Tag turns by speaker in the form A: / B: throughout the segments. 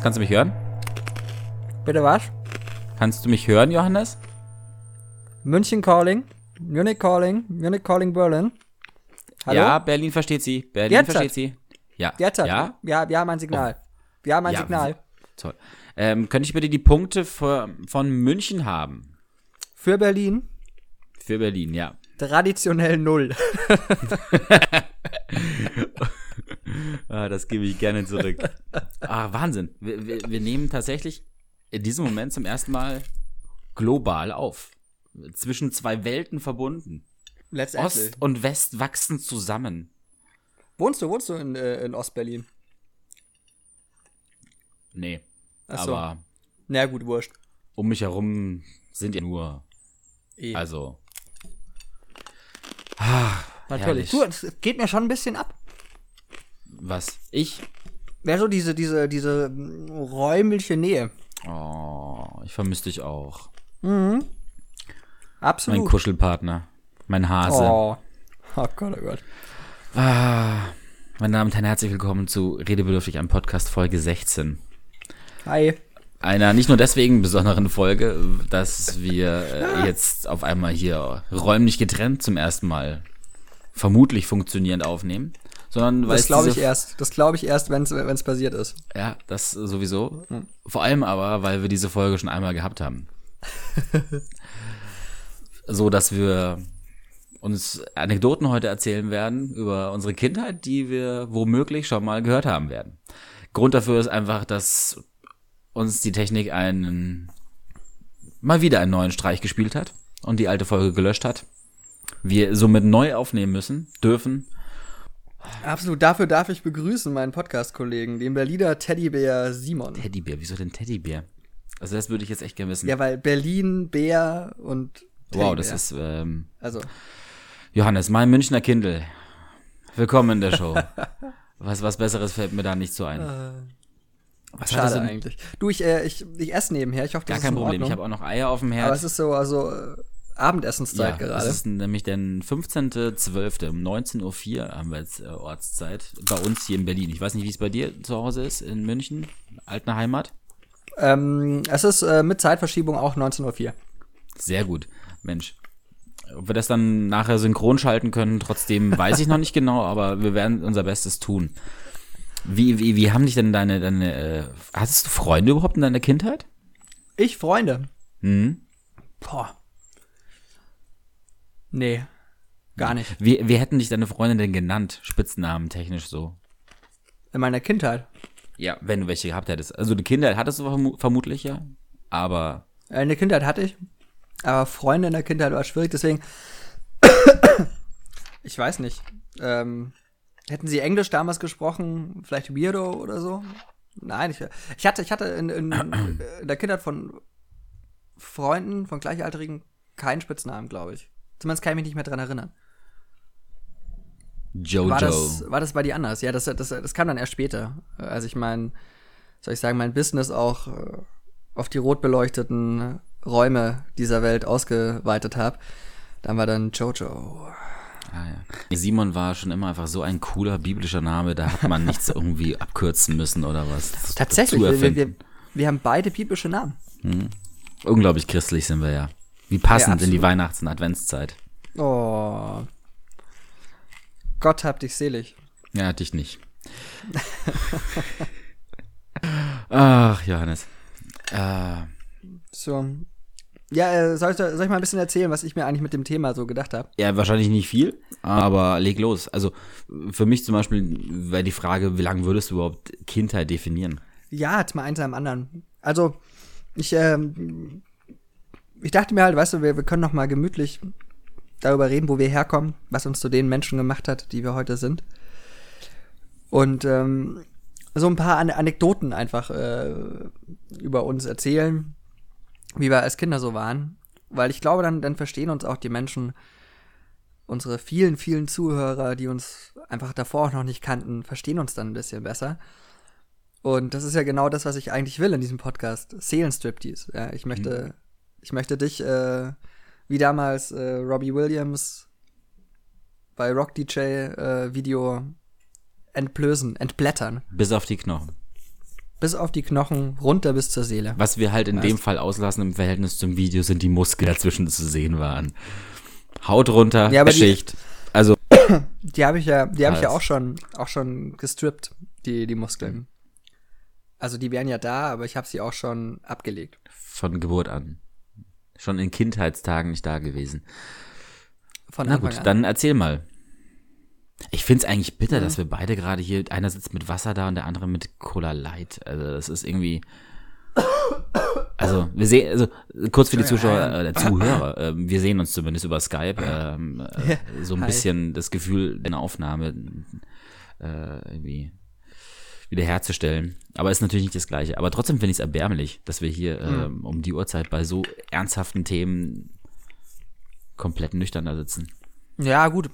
A: Johannes, kannst du mich hören?
B: Bitte was?
A: Kannst du mich hören, Johannes?
B: München calling, Munich calling, Munich calling Berlin. Hallo?
A: Ja, Berlin versteht sie. Berlin
B: Jetzt
A: versteht
B: hat-
A: sie. Ja.
B: Jetzt hat,
A: Ja?
B: ja, wir haben ein Signal. Wir haben ein
A: Ja,
B: Signal.
A: Toll. Ähm, könnte ich bitte die Punkte für, von München haben?
B: Für Berlin
A: Für Berlin, ja.
B: Traditionell null.
A: Ah, das gebe ich gerne zurück. ah, Wahnsinn. Wir, wir, wir nehmen tatsächlich in diesem Moment zum ersten Mal global auf. Zwischen zwei Welten verbunden. Ost und West wachsen zusammen.
B: Wohnst du, wohnst du in, äh, in Ostberlin?
A: Nee.
B: Ach so.
A: Aber
B: Na gut, wurscht.
A: um mich herum sind ja nur,
B: Eh.
A: also.
B: Natürlich.
A: herrlich.
B: Du, es geht mir schon ein bisschen ab.
A: Was? Ich?
B: Wäre so diese, diese, diese mm, räumliche Nähe.
A: Oh, ich vermisse dich auch.
B: Absolut.
A: Mein Kuschelpartner. Mein Hase.
B: oh. oh Gott, oh Gott.
A: Ah, meine Damen und Herren, herzlich willkommen zu Redebedürftig, einem Podcast Folge 16.
B: Hi.
A: Einer nicht nur deswegen besonderen Folge, dass wir äh, jetzt auf einmal hier räumlich getrennt zum ersten Mal vermutlich funktionierend aufnehmen, sondern weil
B: Das glaube ich erst. Das glaube ich erst, wenn es passiert ist.
A: Ja, das sowieso. Vor allem aber, weil wir diese Folge schon einmal gehabt haben. so, dass wir uns Anekdoten heute erzählen werden über unsere Kindheit, die wir womöglich schon mal gehört haben werden. Grund dafür ist einfach, dass uns die Technik einen mal wieder einen neuen Streich gespielt hat und die alte Folge gelöscht hat. Wir somit neu aufnehmen müssen, dürfen.
B: Absolut. Dafür darf ich begrüßen meinen Podcast-Kollegen, den Berliner Teddybär Simon.
A: Teddybär, wieso denn Teddybär? Also das würde ich jetzt echt gerne wissen.
B: Ja, weil Berlin, Bär und
A: Wow, das
B: Teddybär.
A: ist ähm,
B: Also,
A: Johannes, mein Münchner Kindle. Willkommen in der Show. was, was Besseres fällt mir da nicht so ein. Was
B: schade
A: denn?
B: eigentlich. Du, ich, äh, ich, ich esse nebenher. Ich hoffe, das
A: Gar
B: ist
A: kein
B: in
A: Problem. Ich habe auch noch Eier auf dem Herd.
B: Aber es ist so, also äh, Abendessenszeit
A: ja,
B: gerade.
A: Es ist nämlich der 15.12. um 19.04 Uhr haben wir jetzt äh, Ortszeit. Bei uns hier in Berlin. Ich weiß nicht, wie es bei dir zu Hause ist, in München, alten Heimat.
B: Ähm, es ist äh, mit Zeitverschiebung auch 19.04 Uhr.
A: Sehr gut. Mensch. Ob wir das dann nachher synchron schalten können, trotzdem weiß ich noch nicht genau, aber wir werden unser Bestes tun. Wie, wie, wie haben dich denn deine, deine, äh, hattest du Freunde überhaupt in deiner Kindheit?
B: Ich, Freunde.
A: Hm?
B: Boah. Nee. Gar nicht.
A: Wie, wie hätten dich deine Freunde denn genannt, Spitznamen technisch so?
B: In meiner Kindheit.
A: Ja, wenn du welche gehabt hättest. Also eine Kindheit hattest du vermu vermutlich ja, aber
B: Äh, Eine Kindheit hatte ich. Aber Freunde in der Kindheit war schwierig, deswegen. ich weiß nicht. Ähm, hätten sie Englisch damals gesprochen, vielleicht Weirdo oder so? Nein, ich, ich hatte, ich hatte in, in, in der Kindheit von Freunden, von Gleichaltrigen, keinen Spitznamen, glaube ich. Zumindest kann ich mich nicht mehr dran erinnern.
A: Jojo.
B: War das, war das bei dir anders? Ja, das, das, das kam dann erst später. Äh, Als ich mein, soll ich sagen, mein Business auch äh, auf die rot beleuchteten Räume dieser Welt ausgeweitet habe. Dann war dann Jojo.
A: Ah, ja. Simon war schon immer einfach so ein cooler biblischer Name, da hat man nichts irgendwie abkürzen müssen oder was.
B: Tatsächlich, wir, wir, wir haben beide biblische Namen.
A: Unglaublich christlich sind wir ja. Wie passend
B: Ja,
A: in die. Weihnachts- und Adventszeit.
B: Oh. Gott hab dich selig.
A: Ja, hatte ich nicht. Ach, Johannes. Äh,
B: So. Ja, äh, soll, ich, soll ich mal ein bisschen erzählen, was ich mir eigentlich mit dem Thema so gedacht habe?
A: ja, wahrscheinlich nicht viel, aber leg los. Also für mich zum Beispiel wäre die Frage, wie lange würdest du überhaupt Kindheit definieren?
B: Ja, jetzt mal eins am anderen. Also, ich, ähm, ich dachte mir halt, weißt du, wir, wir können noch mal gemütlich darüber reden, wo wir herkommen, was uns zu den Menschen gemacht hat, die wir heute sind. Und ähm, so ein paar An Anekdoten einfach äh, über uns erzählen, wie wir als Kinder so waren. Weil ich glaube, dann, dann verstehen uns auch die Menschen, unsere vielen, vielen Zuhörer, die uns einfach davor auch noch nicht kannten, verstehen uns dann ein bisschen besser. Und das ist ja genau das, was ich eigentlich will in diesem Podcast. Seelenstriptease. Ja, ich möchte, ich möchte dich, äh, wie damals äh, Robbie Williams bei Rock DJ äh, Video entblößen, entblättern.
A: Bis auf die Knochen.
B: Bis auf die Knochen, runter bis zur Seele.
A: Was wir halt in dem Fall auslassen im Verhältnis zum Video sind die Muskeln dazwischen zu sehen waren. Haut runter,
B: Ja,
A: Schicht. Also
B: Die habe ich ja, die habe ich ja auch schon, auch schon gestrippt, die, die Muskeln. Also die wären ja da, aber ich habe sie auch schon abgelegt.
A: von Geburt an. Schon in Kindheitstagen nicht da gewesen.
B: Von
A: Na
B: Anfang
A: gut,
B: an.
A: dann erzähl mal. Ich find's eigentlich bitter,
B: Mhm.
A: dass wir beide gerade hier, einer sitzt mit Wasser da und der andere mit Cola Light. Also das ist irgendwie. Also wir sehen, also kurz für die Zuschauer, äh, Zuhörer, ähm, wir sehen uns zumindest über Skype, ähm, äh, so ein
B: Hi.
A: bisschen das Gefühl, eine Aufnahme äh, irgendwie wiederherzustellen. Aber ist natürlich nicht das Gleiche. Aber trotzdem finde ich es erbärmlich, dass wir hier
B: Mhm.
A: um die Uhrzeit bei so ernsthaften Themen komplett nüchtern da sitzen.
B: Ja, gut.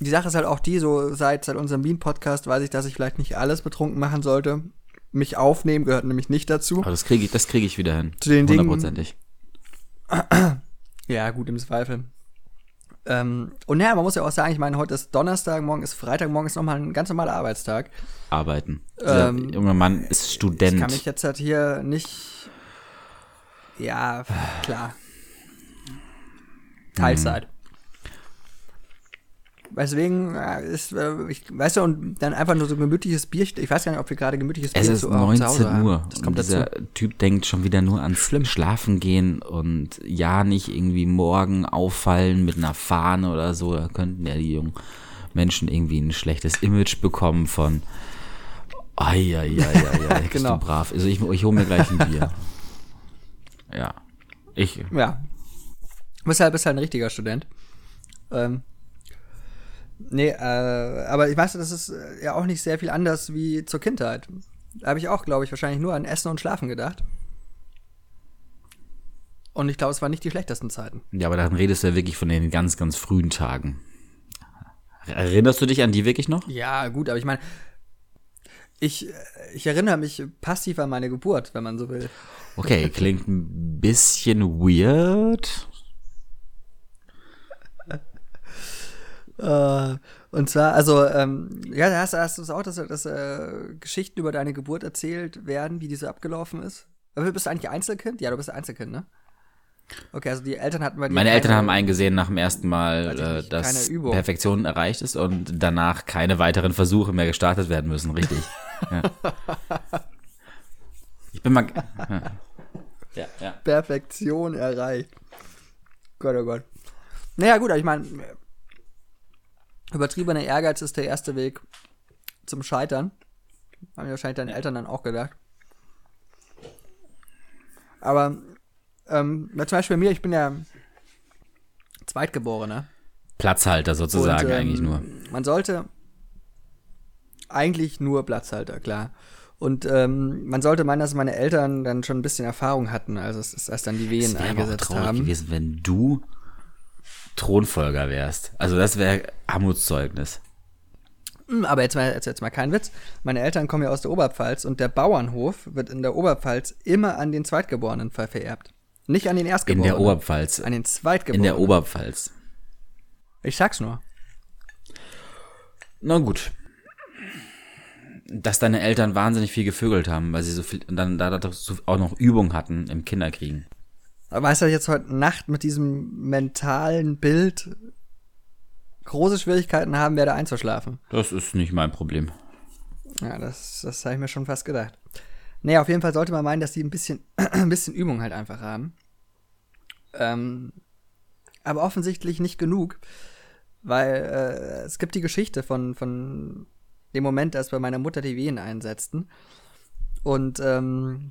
B: Die Sache ist halt auch die, so seit, seit unserem Bean-Podcast weiß ich, dass ich vielleicht nicht alles betrunken machen sollte. Mich aufnehmen gehört nämlich nicht dazu.
A: Aber das kriege ich, das kriege ich wieder hin.
B: Zu den Dingen-
A: Hundertprozentig.
B: Ja, gut, im Zweifel. Ähm, und ja, man muss ja auch sagen, ich meine, heute ist Donnerstag, morgen ist Freitag, morgen ist nochmal ein ganz normaler Arbeitstag.
A: Arbeiten.
B: Ähm,
A: junge Mann ist
B: Ich
A: Student.
B: kann mich jetzt halt hier nicht. Ja, klar. Teilzeit. Weswegen ja, ist, äh, ich, weißt du, und dann einfach nur so gemütliches Bier. Ich weiß gar nicht, ob wir gerade gemütliches
A: es
B: Bier
A: ist
B: zu, auch zu Hause
A: 19
B: haben.
A: Uhr.
B: Das
A: und
B: kommt
A: dieser
B: dazu.
A: Typ denkt schon wieder nur ans Schlafen gehen und ja nicht irgendwie morgen auffallen mit einer Fahne oder so. Da könnten ja die jungen Menschen irgendwie ein schlechtes Image bekommen von Eieieiei, bist
B: Genau.
A: du brav. Also ich, ich hole mir gleich ein Bier. ja. Ich,
B: Ja. Bist halt, bist halt ein richtiger Student. Ähm, nee, äh, aber ich weiß, das ist äh, ja auch nicht sehr viel anders wie zur Kindheit. Da habe ich auch, glaube ich, wahrscheinlich nur an Essen und Schlafen gedacht. Und ich glaube, es waren nicht die schlechtesten Zeiten.
A: Ja, aber dann redest du ja wirklich von den ganz, ganz frühen Tagen. Erinnerst du dich an die wirklich noch?
B: Ja, gut, aber ich meine, ich, äh, ich erinnere mich passiv an meine Geburt, wenn man so will.
A: Okay, klingt ein bisschen weird.
B: Äh, und zwar, also, ähm, ja, da hast, hast du es auch, dass, dass äh, Geschichten über deine Geburt erzählt werden, wie diese abgelaufen ist. Aber bist du eigentlich Einzelkind? Ja, du bist Einzelkind, ne? Okay, also die Eltern hatten bei dir
A: Meine Eltern haben eingesehen nach dem ersten Mal, äh,
B: nicht,
A: dass. Perfektion erreicht ist und danach keine weiteren Versuche mehr gestartet werden müssen, richtig. ja. Ich bin mal. Ja, ja.
B: Perfektion erreicht. Gott, oh Gott. Naja, gut, aber ich meine, übertriebener Ehrgeiz ist der erste Weg zum Scheitern. Haben wahrscheinlich deine Eltern dann auch gedacht. Aber, ähm, zum Beispiel bei mir, ich bin ja Zweitgeborener.
A: Platzhalter sozusagen
B: Und, ähm,
A: eigentlich nur.
B: Man sollte eigentlich nur Platzhalter, klar. Und ähm, man sollte meinen, dass meine Eltern dann schon ein bisschen Erfahrung hatten, also es ist erst dann die Wehen
A: Es wäre aber auch
B: eingesetzt
A: traurig
B: haben.
A: gewesen, wenn du Thronfolger wärst. Also das wäre Armutszeugnis.
B: Hm, Aber jetzt mal, jetzt, jetzt mal kein Witz. Meine Eltern kommen ja aus der Oberpfalz und der Bauernhof wird in der Oberpfalz immer an den Zweitgeborenen ver vererbt. Nicht an den
A: In
B: Erstgeborenen.
A: der Oberpfalz.
B: An den
A: In
B: Zweitgeborenen.
A: der Oberpfalz.
B: Ich sag's nur.
A: Na gut. Dass deine Eltern wahnsinnig viel gevögelt haben, weil sie so viel und dann da auch noch Übung hatten im Kinderkriegen.
B: Aber weißt du, jetzt heute Nacht mit diesem mentalen Bild große Schwierigkeiten haben werde einzuschlafen.
A: Das ist nicht mein Problem.
B: Ja, das, das habe ich mir schon fast gedacht. Nee, auf jeden Fall sollte man meinen, dass die ein bisschen, ein bisschen Übung halt einfach haben. Ähm, aber offensichtlich nicht genug, weil äh, es gibt die Geschichte von, von dem Moment, als bei meiner Mutter die Wehen einsetzten. Und ähm,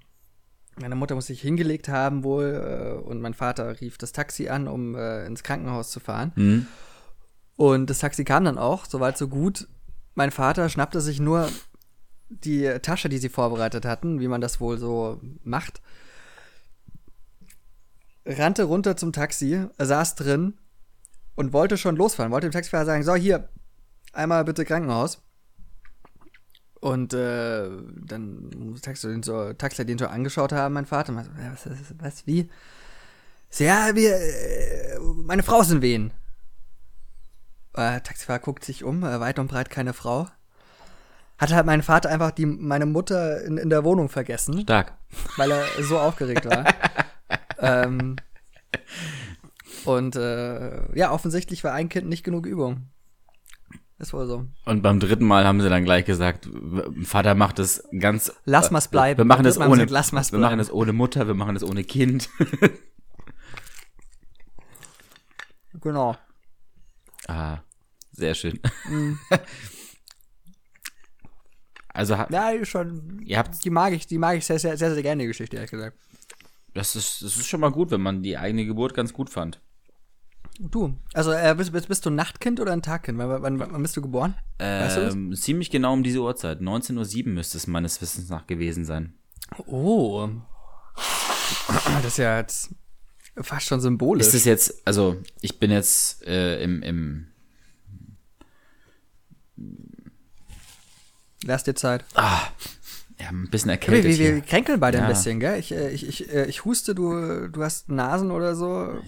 B: meine Mutter muss sich hingelegt haben wohl äh, und mein Vater rief das Taxi an, um äh, ins Krankenhaus zu fahren.
A: Hm?
B: Und das Taxi kam dann auch, soweit so gut. Mein Vater schnappte sich nur die Tasche, die sie vorbereitet hatten, wie man das wohl so macht, rannte runter zum Taxi, saß drin und wollte schon losfahren, wollte dem Taxifahrer sagen, so hier, einmal bitte Krankenhaus. Und äh, dann Taxi den so, Taxi den so angeschaut haben, mein Vater, meinte, was, was, was, wie? So, ja, wir, äh, meine Frau ist in Wehen. Äh, Taxifahrer guckt sich um, äh, weit und breit keine Frau. Hat halt mein Vater einfach die, meine Mutter in, in der Wohnung vergessen,
A: Stark.
B: weil er so aufgeregt war. ähm, und äh, ja, offensichtlich war ein Kind nicht genug Übung. Ist wohl so.
A: Und beim dritten Mal haben sie dann gleich gesagt, Vater macht es ganz.
B: Lass mal's bleiben.
A: Wir machen das ohne.
B: gesagt, lass mal's
A: wir machen das ohne Mutter, wir machen das ohne Kind.
B: Genau.
A: ah, sehr schön. also
B: Mhm. Ja, die ist schon.
A: ihr habt
B: Die mag ich, die mag ich sehr, sehr, sehr, sehr gerne, die Geschichte, ehrlich gesagt.
A: Das ist, das ist schon mal gut, wenn man die eigene Geburt ganz gut fand.
B: Du, also äh, bist, bist, bist du ein Nachtkind oder ein Tagkind? Wann, wann, wann bist du geboren? Weißt du?
A: Ähm, ziemlich genau um diese Uhrzeit. 19.07 Uhr müsste es meines Wissens nach gewesen sein.
B: Oh. Das ist ja jetzt fast schon symbolisch.
A: Ist es jetzt, also ich bin jetzt äh, im, im,
B: Lass dir Zeit.
A: ja, ein bisschen
B: Wir,
A: erkältet
B: wir, wir
A: hier.
B: kränkeln beide
A: Ja.
B: ein bisschen, gell? Ich, äh, ich, ich, äh, ich huste, du, du hast Nasen oder so.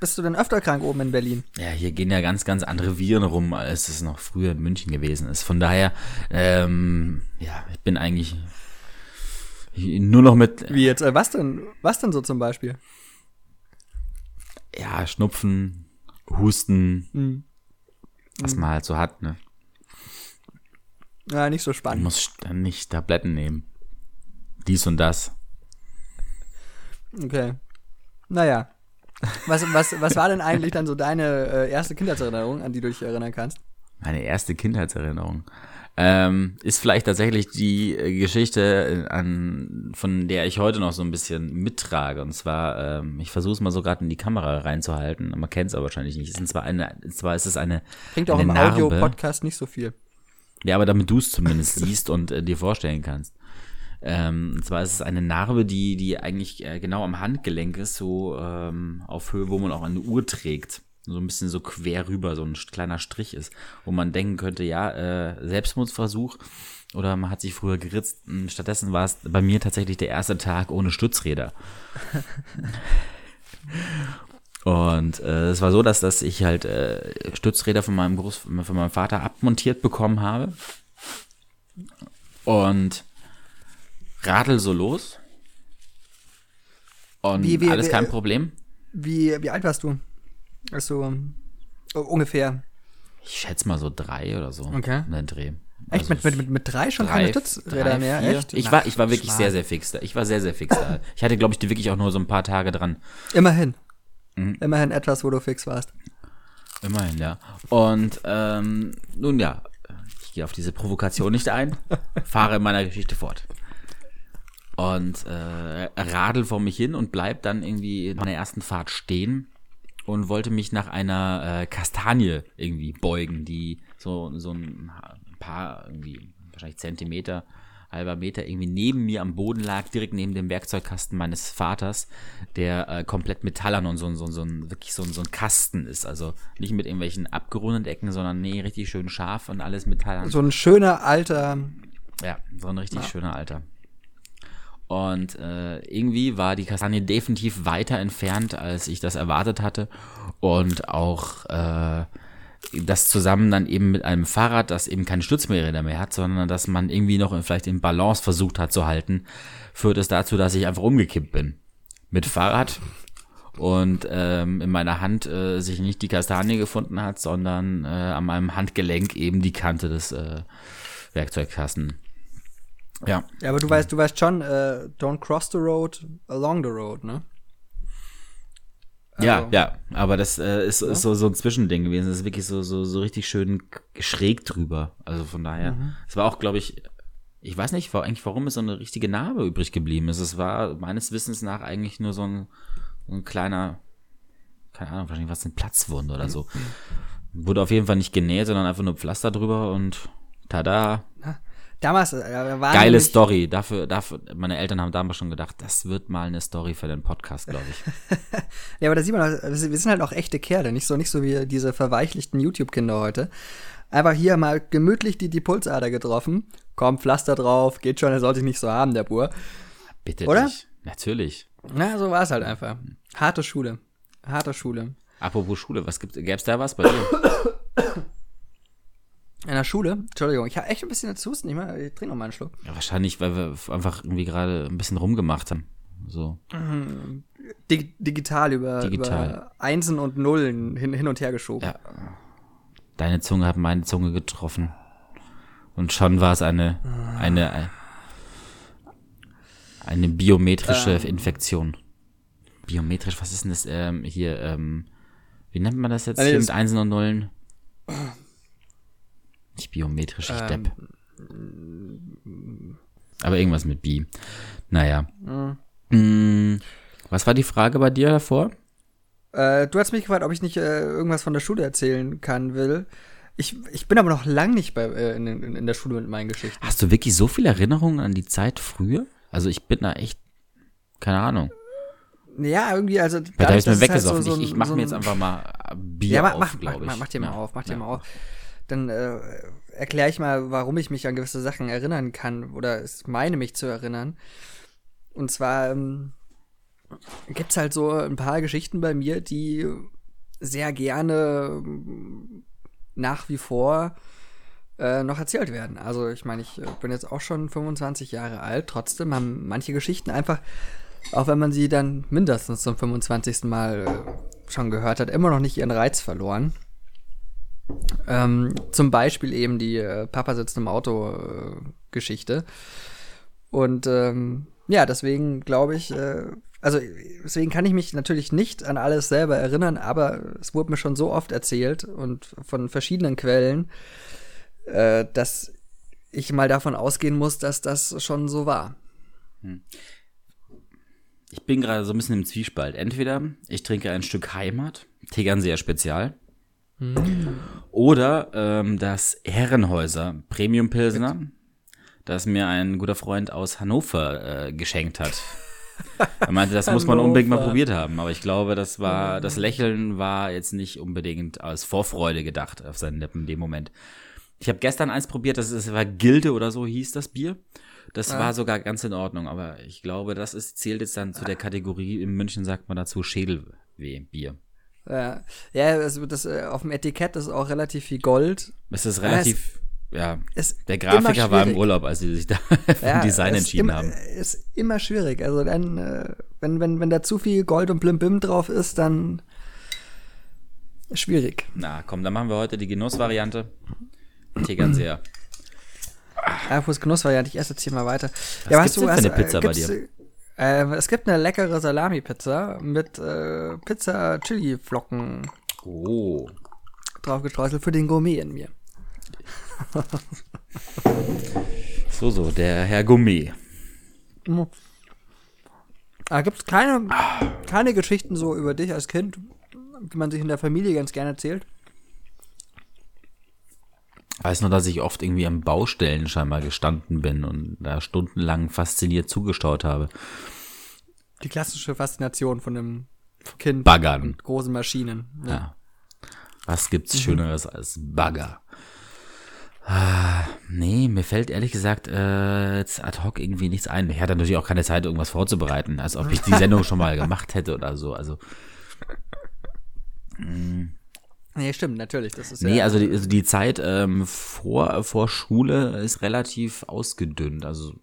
B: Bist du denn öfter krank oben in Berlin?
A: Ja, hier gehen ja ganz, ganz andere Viren rum, als es noch früher in München gewesen ist. Von daher, ähm, ja, ich bin eigentlich nur noch mit,
B: Wie jetzt? Äh, was denn? Was denn so zum Beispiel?
A: ja, Schnupfen, Husten,
B: Hm.
A: was man halt so hat, ne?
B: Ja, nicht so
A: Man
B: spannend.
A: muss ständig Tabletten nehmen. Dies und das.
B: Okay. Naja. Was, was, was war denn eigentlich dann so deine äh, erste Kindheitserinnerung, an die du dich erinnern kannst?
A: Meine erste Kindheitserinnerung. Ähm, ist vielleicht tatsächlich die äh, Geschichte, äh, an, von der ich heute noch so ein bisschen mittrage. Und zwar, ähm, ich versuche es mal so gerade in die Kamera reinzuhalten. Man kennt es aber wahrscheinlich nicht. Es ist zwar eine, zwar ist es eine,
B: Klingt auch
A: eine
B: im. Audio-Podcast nicht so viel.
A: Ja, aber damit du es zumindest siehst und äh, dir vorstellen kannst. Ähm, und zwar ist es eine Narbe, die, die eigentlich äh, genau am Handgelenk ist, so ähm, auf Höhe, wo man auch eine Uhr trägt. So ein bisschen so quer rüber, so ein kleiner Strich ist, wo man denken könnte, ja, äh, Selbstmordversuch oder man hat sich früher geritzt. Und Stattdessen war es bei mir tatsächlich der erste Tag ohne Stützräder. Und äh, es war so, dass, dass ich halt äh, Stützräder von meinem Groß von meinem Vater abmontiert bekommen habe. Und radel so los. Und
B: Wie- wie-
A: alles
B: wie-
A: kein Problem.
B: Wie, wie alt warst du? Also, oh, ungefähr.
A: Ich schätze mal so drei oder so.
B: Okay.
A: In den Dreh.
B: Echt?
A: Also
B: mit, mit, mit, mit drei schon keine Stützräder
A: drei,
B: mehr? Echt?
A: Ich war, ich war wirklich
B: Schmarrn.
A: sehr, sehr fix da. Ich war sehr, sehr fix da. Ich hatte, glaube ich, wirklich auch nur so ein paar Tage dran.
B: Immerhin.
A: Mhm.
B: Immerhin etwas, wo du fix warst.
A: Immerhin, ja. Und ähm, nun ja, ich gehe auf diese Provokation nicht ein, fahre in meiner Geschichte fort. Und äh, radel vor mich hin und bleib dann irgendwie in meiner ersten Fahrt stehen und wollte mich nach einer äh, Kastanie irgendwie beugen, die so, so ein paar, irgendwie wahrscheinlich Zentimeter, halber Meter irgendwie neben mir am Boden lag, direkt neben dem Werkzeugkasten meines Vaters, der äh, komplett metallern und so, ein- so, so ein, wirklich so, ein- so ein Kasten ist. Also nicht mit irgendwelchen abgerundeten Ecken, sondern nee, richtig schön scharf und alles metallern.
B: So ein schöner alter.
A: Ja, so ein richtig schöner Alter. Und äh, irgendwie war die Kastanie definitiv weiter entfernt, als ich das erwartet hatte. Und auch äh, das zusammen dann eben mit einem Fahrrad, das eben keine Stützräder mehr hat, sondern dass man irgendwie noch vielleicht in Balance versucht hat zu halten, führt es dazu, dass ich einfach umgekippt bin. Mit Fahrrad und ähm, in meiner Hand äh, sich nicht die Kastanie gefunden hat, sondern äh, an meinem Handgelenk eben die Kante des äh, Werkzeugkasten. Ja,
B: Ja, aber du weißt, du weißt schon, äh, don't cross the road, along the road, ne?
A: ja,
B: Also-
A: ja, aber das äh, ist, ist so, so ein Zwischending gewesen. Das ist wirklich so, so, so richtig schön schräg drüber. Also von daher, es war auch, glaube ich, ich weiß nicht, war eigentlich, warum es so eine richtige Narbe übrig geblieben ist. Es war meines Wissens nach eigentlich nur so ein, so ein kleiner, keine Ahnung, wahrscheinlich was eine Platzwunde oder so. Wurde auf jeden Fall nicht genäht, sondern einfach nur Pflaster drüber und tada,
B: Damals äh, war
A: geile Story. Dafür, dafür, meine Eltern haben damals schon gedacht, das wird mal eine Story für den Podcast, glaube ich.
B: Ja, aber da sieht man, auch, wir sind halt auch echte Kerle, nicht so, nicht so wie diese verweichlichten YouTube-Kinder heute. Einfach hier mal gemütlich die, die Pulsader getroffen. Komm, Pflaster drauf, geht schon, er sollte ich nicht so haben, der Bur.
A: Bitte
B: Oder?
A: dich. Natürlich.
B: Na, so war es halt einfach. Harte Schule. Harte Schule.
A: Apropos Schule, was gibt, gäb's da was bei dir?
B: Ja, der Schule, Entschuldigung, ich habe echt ein bisschen zu husten. Ich, mal, ich trinke noch mal einen Schluck.
A: Ja, wahrscheinlich, weil wir einfach irgendwie gerade ein bisschen rumgemacht haben. So.
B: Dig digital, über,
A: Digital.
B: über Einsen und Nullen hin, hin und her geschoben.
A: Ja. Deine Zunge hat meine Zunge getroffen. Und schon war es eine, eine, eine biometrische Infektion. Biometrisch, was ist denn das ähm, hier? Ähm, wie nennt man das jetzt
B: nee,
A: hier mit Einsen und Nullen? Nicht biometrisch, ich
B: Ähm,
A: Depp. Aber irgendwas mit Bi. Naja. Mm, was war die Frage bei dir davor?
B: Äh, du hast mich gefragt, ob ich nicht äh, irgendwas von der Schule erzählen kann, will. Ich, ich bin aber noch lang nicht bei, äh, in, in, in der Schule mit meinen Geschichten.
A: Hast du wirklich so viele Erinnerungen an die Zeit früher? Also ich bin da echt, keine Ahnung.
B: Ja, irgendwie, also.
A: Weil da
B: dadurch,
A: ist mir
B: es halt
A: weggesoffen.
B: so- so
A: ich ich mache
B: so
A: mir jetzt einfach mal Bier
B: Ja, mach,
A: auf,
B: mach,
A: glaube
B: mach,
A: ich.
B: mach dir mal
A: Ja.
B: auf, mach dir
A: Ja.
B: mal auf. Dann äh, erkläre ich mal, warum ich mich an gewisse Sachen erinnern kann oder es meine mich zu erinnern. Und zwar ähm, gibt es halt so ein paar Geschichten bei mir, die sehr gerne ähm, nach wie vor äh, noch erzählt werden. Also ich meine, ich äh, bin jetzt auch schon 25 Jahre alt, trotzdem haben manche Geschichten einfach, auch wenn man sie dann mindestens zum 25. Mal äh, schon gehört hat, immer noch nicht ihren Reiz verloren. Ähm, zum Beispiel eben die äh, Papa sitzt im Auto äh, Geschichte. Und ähm, ja, deswegen glaube ich, äh, also deswegen kann ich mich natürlich nicht an alles selber erinnern, aber es wurde mir schon so oft erzählt und von verschiedenen Quellen, äh, dass ich mal davon ausgehen muss, dass das schon so war.
A: Ich bin gerade so ein bisschen im Zwiespalt. Entweder ich trinke ein Stück Heimat, Tegernseer Spezial, oder ähm, das Herrenhäuser Premium Pilsner, das mir ein guter Freund aus Hannover äh, geschenkt hat. Er meinte, das muss man unbedingt mal probiert haben. Aber ich glaube, das war, das Lächeln war jetzt nicht unbedingt als Vorfreude gedacht auf seinen Lippen in dem Moment. Ich habe gestern eins probiert, das ist, war Gilde oder so hieß das Bier. Das war sogar ganz in Ordnung, aber ich glaube, das ist, zählt jetzt dann zu der Kategorie, in München sagt man dazu Schädelweh-Bier.
B: Ja, ja also das, äh, auf dem Etikett ist auch relativ viel Gold.
A: Es ist relativ, ja,
B: Ist
A: der Grafiker war im. Urlaub, als sie sich da für
B: Ja,
A: ein Design entschieden
B: immer,
A: haben.
B: Ist immer schwierig. Also dann, äh, wenn, wenn, wenn da zu viel Gold und Blimbim drauf ist, dann schwierig.
A: Na, komm, dann machen wir heute die Genussvariante. Tegernseer.
B: Ja, wo es Genussvariante, ich esse jetzt hier mal weiter.
A: Was gibt's denn für eine Pizza bei
B: gibt's, Äh, es gibt eine leckere Salami-Pizza mit äh, Pizza-Chili-Flocken
A: Oh.
B: drauf gestreuselt für den Gourmet in mir.
A: So, so, der Herr Gourmet.
B: Ah, gibt es keine, keine Geschichten so über dich als Kind, die man sich in der Familie ganz gerne erzählt?
A: Weiß nur, dass ich oft irgendwie am Baustellen scheinbar gestanden bin und da stundenlang fasziniert zugestaut habe.
B: Die klassische Faszination von einem Kind
A: Baggern.
B: und großen Maschinen. Ja.
A: Ja. Was gibt's Schöneres als Bagger? Ah, nee, mir fällt ehrlich gesagt äh, jetzt ad hoc irgendwie nichts ein. Ich hatte natürlich auch keine Zeit, irgendwas vorzubereiten, als ob ich die Sendung schon mal gemacht hätte oder so. Also,
B: Nee, stimmt, natürlich. Das ist
A: nee,
B: ja,
A: also die, also die Zeit ähm, vor, vor Schule ist relativ ausgedünnt. Also,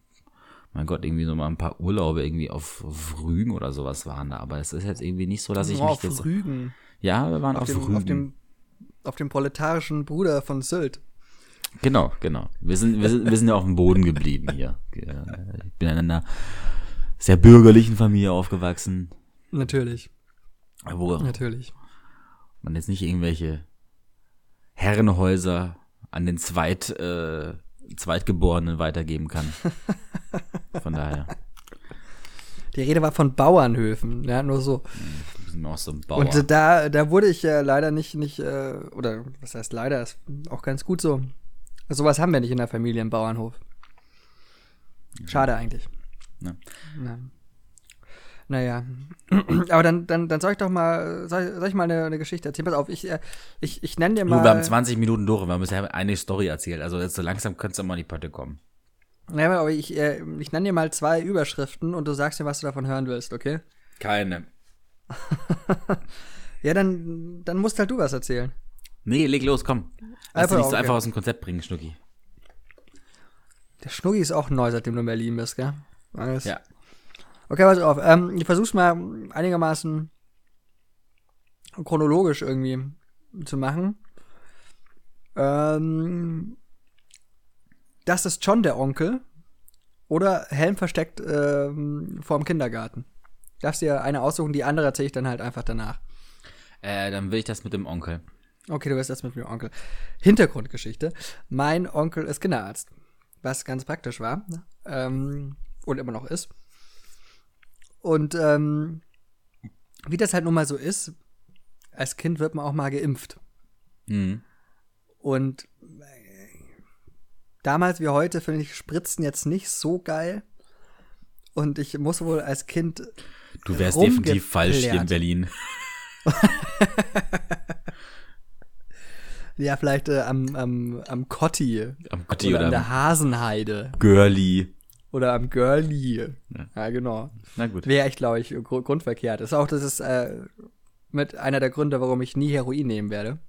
A: mein Gott, irgendwie so mal ein paar Urlaube irgendwie auf, auf Rügen oder sowas waren da. Aber es ist jetzt irgendwie nicht so, dass ich mich
B: auf
A: jetzt.
B: Rügen.
A: Ja, wir waren auf,
B: Auf dem,
A: Rügen.
B: auf, dem, auf dem proletarischen Bruder von Sylt.
A: Genau, genau. Wir sind, wir sind, wir sind ja auf dem Boden geblieben hier. Ich bin in einer sehr bürgerlichen Familie aufgewachsen,
B: Natürlich,
A: wo
B: natürlich.
A: Man jetzt nicht irgendwelche Herrenhäuser an den Zweit, äh, Zweitgeborenen weitergeben kann. Von daher,
B: Die Rede war von Bauernhöfen, ja, nur so.
A: sind auch so ein Bauer.
B: Und äh, da, da wurde ich äh, leider nicht, nicht, äh, oder was heißt leider, ist auch ganz gut so. Sowas haben wir nicht in der Familie im Bauernhof. Schade eigentlich.
A: Ja.
B: Ja. Naja. Aber dann, dann, dann soll ich doch mal, soll, ich- soll ich mal eine, eine Geschichte erzählen? Pass auf, ich, äh, ich, ich nenne dir
A: Du,
B: mal.
A: wir haben 20 Minuten durch wir haben bisher eine Story erzählt. Also jetzt so langsam könntest du mal in die Pötte kommen.
B: Ja, aber ich, äh, ich nenne dir mal zwei Überschriften und du sagst mir, was du davon hören willst, okay?
A: Keine.
B: Ja, dann, dann musst halt du was erzählen.
A: Nee, leg los, komm. Lass dich nicht so
B: okay.
A: einfach aus dem Konzept bringen, Schnucki.
B: Der Schnuggi ist auch neu, seitdem du in Berlin bist, gell? Alles.
A: Ja.
B: Okay, pass auf. Ähm, ich versuch's mal einigermaßen chronologisch irgendwie zu machen. Ähm, das ist schon der Onkel. Oder Helm versteckt ähm, vorm Kindergarten. Darfst dir eine aussuchen, die andere erzähle ich dann halt einfach danach.
A: Äh, dann will ich das mit dem Onkel.
B: Okay, du wirst jetzt mit mir Onkel. Hintergrundgeschichte. Mein Onkel ist Kinderarzt, was ganz praktisch war ähm, und immer noch ist. Und ähm, wie das halt nun mal so ist, als Kind wird man auch mal geimpft.
A: Mhm.
B: Und äh, damals wie heute finde ich Spritzen jetzt nicht so geil. Und ich muss wohl als Kind
A: Du wärst definitiv falsch hier in. Berlin.
B: ja vielleicht äh, am, am, am Kotti
A: Am Gotti
B: oder
A: oder,
B: an der Hasenheide
A: Girlie.
B: Oder am Girlie.
A: Ja.
B: Ja, genau.
A: Na gut.
B: Wäre ich, glaube ich, gru- grundverkehrt. Das ist auch, das ist äh, mit einer der Gründe, warum ich nie Heroin nehmen werde.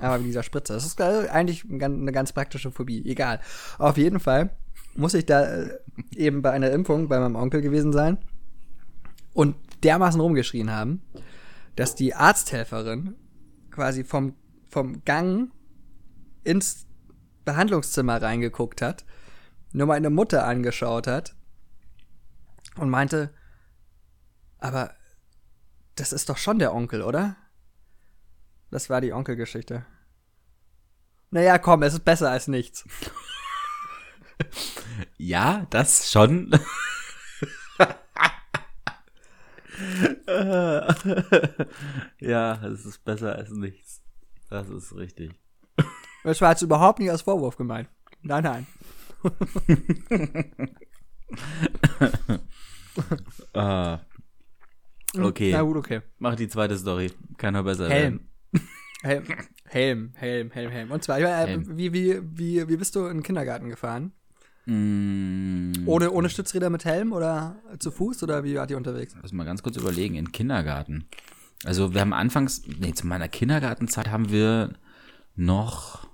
B: Aber mit dieser Spritze. Das ist äh, eigentlich eine ganz praktische Phobie. Egal. Auf jeden Fall muss ich da äh, eben bei einer Impfung bei meinem Onkel gewesen sein und dermaßen rumgeschrien haben, dass die Arzthelferin quasi vom, vom Gang ins Behandlungszimmer reingeguckt hat, nur meine Mutter angeschaut hat und meinte, aber das ist doch schon der Onkel, oder? Das war die Onkelgeschichte. Naja, komm, es ist besser als nichts.
A: Ja, das schon. ja, es ist besser als nichts. Das ist richtig.
B: Das war jetzt überhaupt nicht als Vorwurf gemeint. Nein, nein.
A: Ah. Okay,
B: Na gut, okay.
A: mach die zweite Story. Kann nur besser
B: Helm. Helm, Helm, Helm, Helm, Helm. Und zwar, äh,
A: Helm.
B: wie, wie, wie, wie bist du in den Kindergarten gefahren?
A: Mm,
B: Ohne, ohne Stützräder mit Helm oder zu Fuß oder wie wart ihr unterwegs?
A: Lass mal ganz kurz überlegen, in Kindergarten. Also wir haben anfangs, nee, zu meiner Kindergartenzeit haben wir noch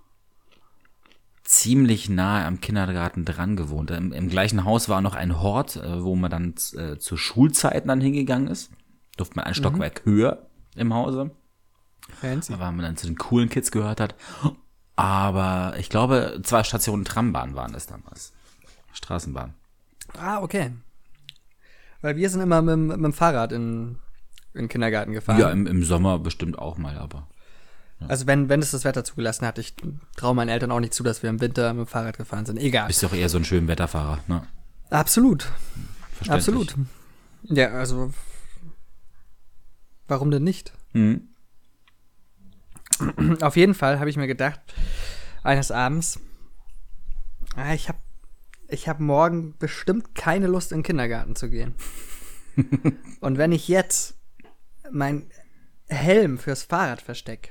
A: ziemlich nahe am Kindergarten dran gewohnt. Im, im gleichen Haus war noch ein Hort, äh, wo man dann äh, zu Schulzeiten dann hingegangen ist. Durfte man ein Stockwerk höher im Hause.
B: Fancy.
A: Da war man dann zu den coolen Kids gehört hat. Aber ich glaube, zwei Stationen Trambahn waren es damals. Straßenbahn.
B: Ah, okay. Weil wir sind immer mit, dem- mit dem Fahrrad in, in den Kindergarten gefahren.
A: Ja, im, im Sommer bestimmt auch mal, aber.
B: Also wenn, wenn es das Wetter zugelassen hat, ich traue meinen Eltern auch nicht zu, dass wir im Winter mit dem Fahrrad gefahren sind. Egal.
A: Bist doch eher so ein schöner Wetterfahrer, ne?
B: Absolut. Absolut. Ja, also warum denn nicht?
A: Mhm.
B: Auf jeden Fall habe ich mir gedacht, eines Abends, ah, ich habe ich hab morgen bestimmt keine Lust, in den Kindergarten zu gehen. Und wenn ich jetzt mein Helm fürs Fahrrad verstecke,